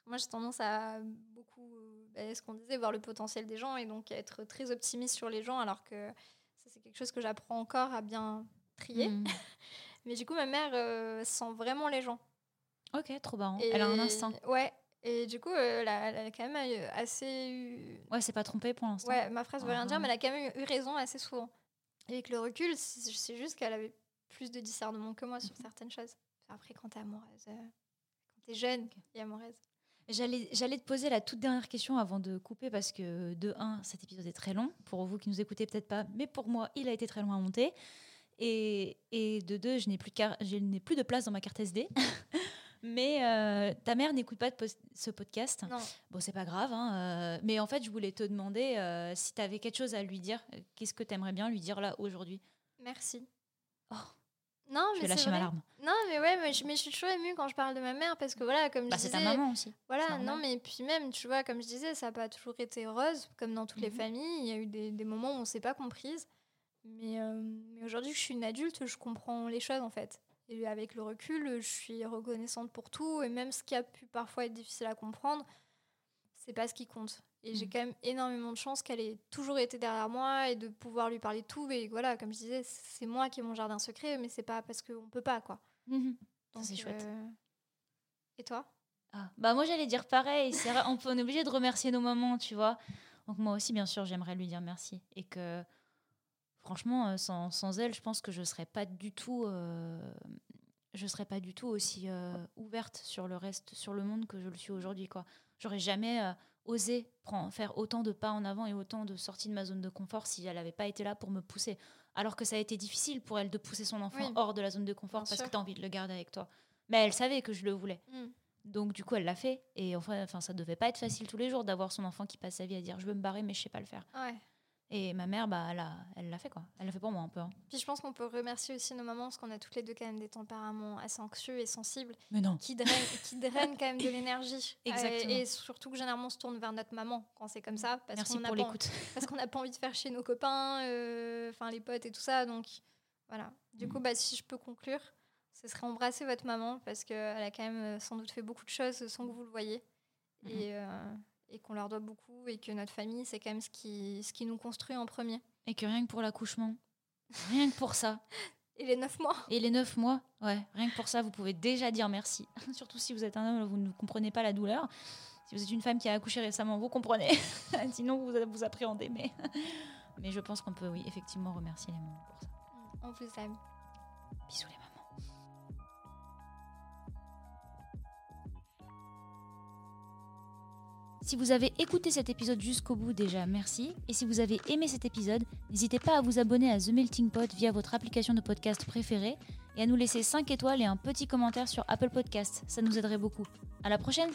Speaker 1: Moi, j'ai tendance à beaucoup, euh, bah, ce qu'on disait, voir le potentiel des gens et donc être très optimiste sur les gens, alors que ça, c'est quelque chose que j'apprends encore à bien trier.
Speaker 2: Mhm.
Speaker 1: Mais du coup, ma mère euh, sent vraiment les gens.
Speaker 2: Ok, trop marrant.
Speaker 1: Et-
Speaker 2: Elle a un instinct.
Speaker 1: Ouais. Et du coup, euh, elle, a, elle a quand même eu assez eu...
Speaker 2: Ouais, c'est pas trompé pour l'instant.
Speaker 1: Ouais, ma phrase veut rien
Speaker 2: Ah.
Speaker 1: dire, mais elle a quand même eu raison assez souvent. Et avec le recul, c'est juste qu'elle avait plus de discernement que moi sur certaines choses. Après, quand t'es amoureuse, euh, quand t'es jeune et amoureuse.
Speaker 2: J'allais, te poser la toute dernière question avant de couper parce que de 1, cet épisode est très long. Pour vous qui nous écoutez, peut-être pas, mais pour moi, il a été très long à monter. Et, et de 2, je n'ai plus, de plus de place dans ma carte SD. mais euh, ta mère n'écoute pas ce podcast.
Speaker 1: Non,
Speaker 2: Bon, c'est pas grave. hein, euh, mais en fait, je voulais te demander euh, si tu avais quelque chose à lui dire. Qu'est-ce que tu aimerais bien lui dire là aujourd'hui?
Speaker 1: Merci.
Speaker 2: Oh.
Speaker 1: Non,
Speaker 2: Je
Speaker 1: mais
Speaker 2: vais
Speaker 1: c'est
Speaker 2: lâcher ma larme.
Speaker 1: Non, mais ouais, mais je, mais je suis toujours émue quand je parle de ma mère parce que voilà, comme
Speaker 2: Bah,
Speaker 1: je
Speaker 2: c'est
Speaker 1: disais,
Speaker 2: ta maman aussi. c'est
Speaker 1: Voilà, non, mais puis même, tu vois, comme je disais, ça n'a pas toujours été rose, comme dans toutes les
Speaker 2: Mhm.
Speaker 1: familles. Il y a eu des, des moments où on ne s'est pas comprise. Mais, euh, mais aujourd'hui que je suis une adulte, je comprends les choses en fait. Et avec le recul, je suis reconnaissante pour tout. Et même ce qui a pu parfois être difficile à comprendre, c'est pas ce qui compte. Et j'ai
Speaker 2: Mhm.
Speaker 1: quand même énormément de chance qu'elle ait toujours été derrière moi et de pouvoir lui parler de tout. Et voilà, comme je disais, c'est moi qui ai mon jardin secret, mais c'est pas parce qu'on peut pas, quoi.
Speaker 2: Mhm.
Speaker 1: Donc,
Speaker 2: c'est chouette.
Speaker 1: euh, Et toi?
Speaker 2: Ah, Bah moi j'allais dire pareil, c'est on, est obligé de remercier nos mamans, tu vois. Donc moi aussi bien sûr j'aimerais lui dire merci et que franchement euh, sans, sans elle je pense que je serais pas du tout euh, je serais pas du tout aussi euh, ouverte sur le reste sur le monde que je le suis aujourd'hui quoi. J'aurais jamais osé prendre, faire autant de pas en avant et autant de sorties de ma zone de confort si elle n'avait pas été là pour me pousser. Alors que ça a été difficile pour elle de pousser son enfant
Speaker 1: Oui.
Speaker 2: hors de la zone de confort parce
Speaker 1: sûr.
Speaker 2: que tu as envie de le garder avec toi. Mais elle savait que je le voulais.
Speaker 1: Mm.
Speaker 2: Donc du coup, elle l'a fait. Et enfin, enfin, ça devait pas être facile tous les jours d'avoir son enfant qui passe sa vie à dire je veux me barrer mais je sais pas le faire.
Speaker 1: Ouais.
Speaker 2: Et ma mère, bah, elle l'a fait quoi. Elle l'a fait pour moi un peu. hein.
Speaker 1: Puis je pense qu'on peut remercier aussi nos mamans parce qu'on a toutes les deux quand même des tempéraments assez anxieux et sensibles
Speaker 2: Mais non.
Speaker 1: qui drainent, qui drainent quand même de l'énergie.
Speaker 2: Exactement.
Speaker 1: Et, et surtout que généralement on se tourne vers notre maman quand c'est comme ça parce
Speaker 2: Merci
Speaker 1: qu'on n'a
Speaker 2: pour
Speaker 1: pas,
Speaker 2: l'écoute.
Speaker 1: parce qu'on n'a pas envie de faire chez nos copains, euh, enfin les potes et tout ça. Donc voilà. Du coup, bah, si je peux conclure, ce serait embrasser votre maman parce qu'elle a quand même euh, sans doute fait beaucoup de choses sans que vous le voyez.
Speaker 2: Mhm.
Speaker 1: Et, euh, et qu'on leur doit beaucoup et que notre famille, c'est quand même ce qui, ce qui nous construit en premier.
Speaker 2: Et que rien que pour l'accouchement, rien que pour ça.
Speaker 1: Et les neuf mois
Speaker 2: Et les neuf mois, ouais, rien que pour ça, vous pouvez déjà dire merci. Surtout si vous êtes un homme, vous ne comprenez pas la douleur. Si vous êtes une femme qui a accouché récemment, vous comprenez. Sinon, vous vous appréhendez. Mais, mais je pense qu'on peut, oui, effectivement, remercier les mamans pour ça.
Speaker 1: On vous aime.
Speaker 2: Bisous les mamans. Si vous avez écouté cet épisode jusqu'au bout, déjà merci. Et si vous avez aimé cet épisode, n'hésitez pas à vous abonner à The Melting Pot via votre application de podcast préférée et à nous laisser 5 étoiles et un petit commentaire sur Apple Podcasts. Ça nous aiderait beaucoup. À la prochaine!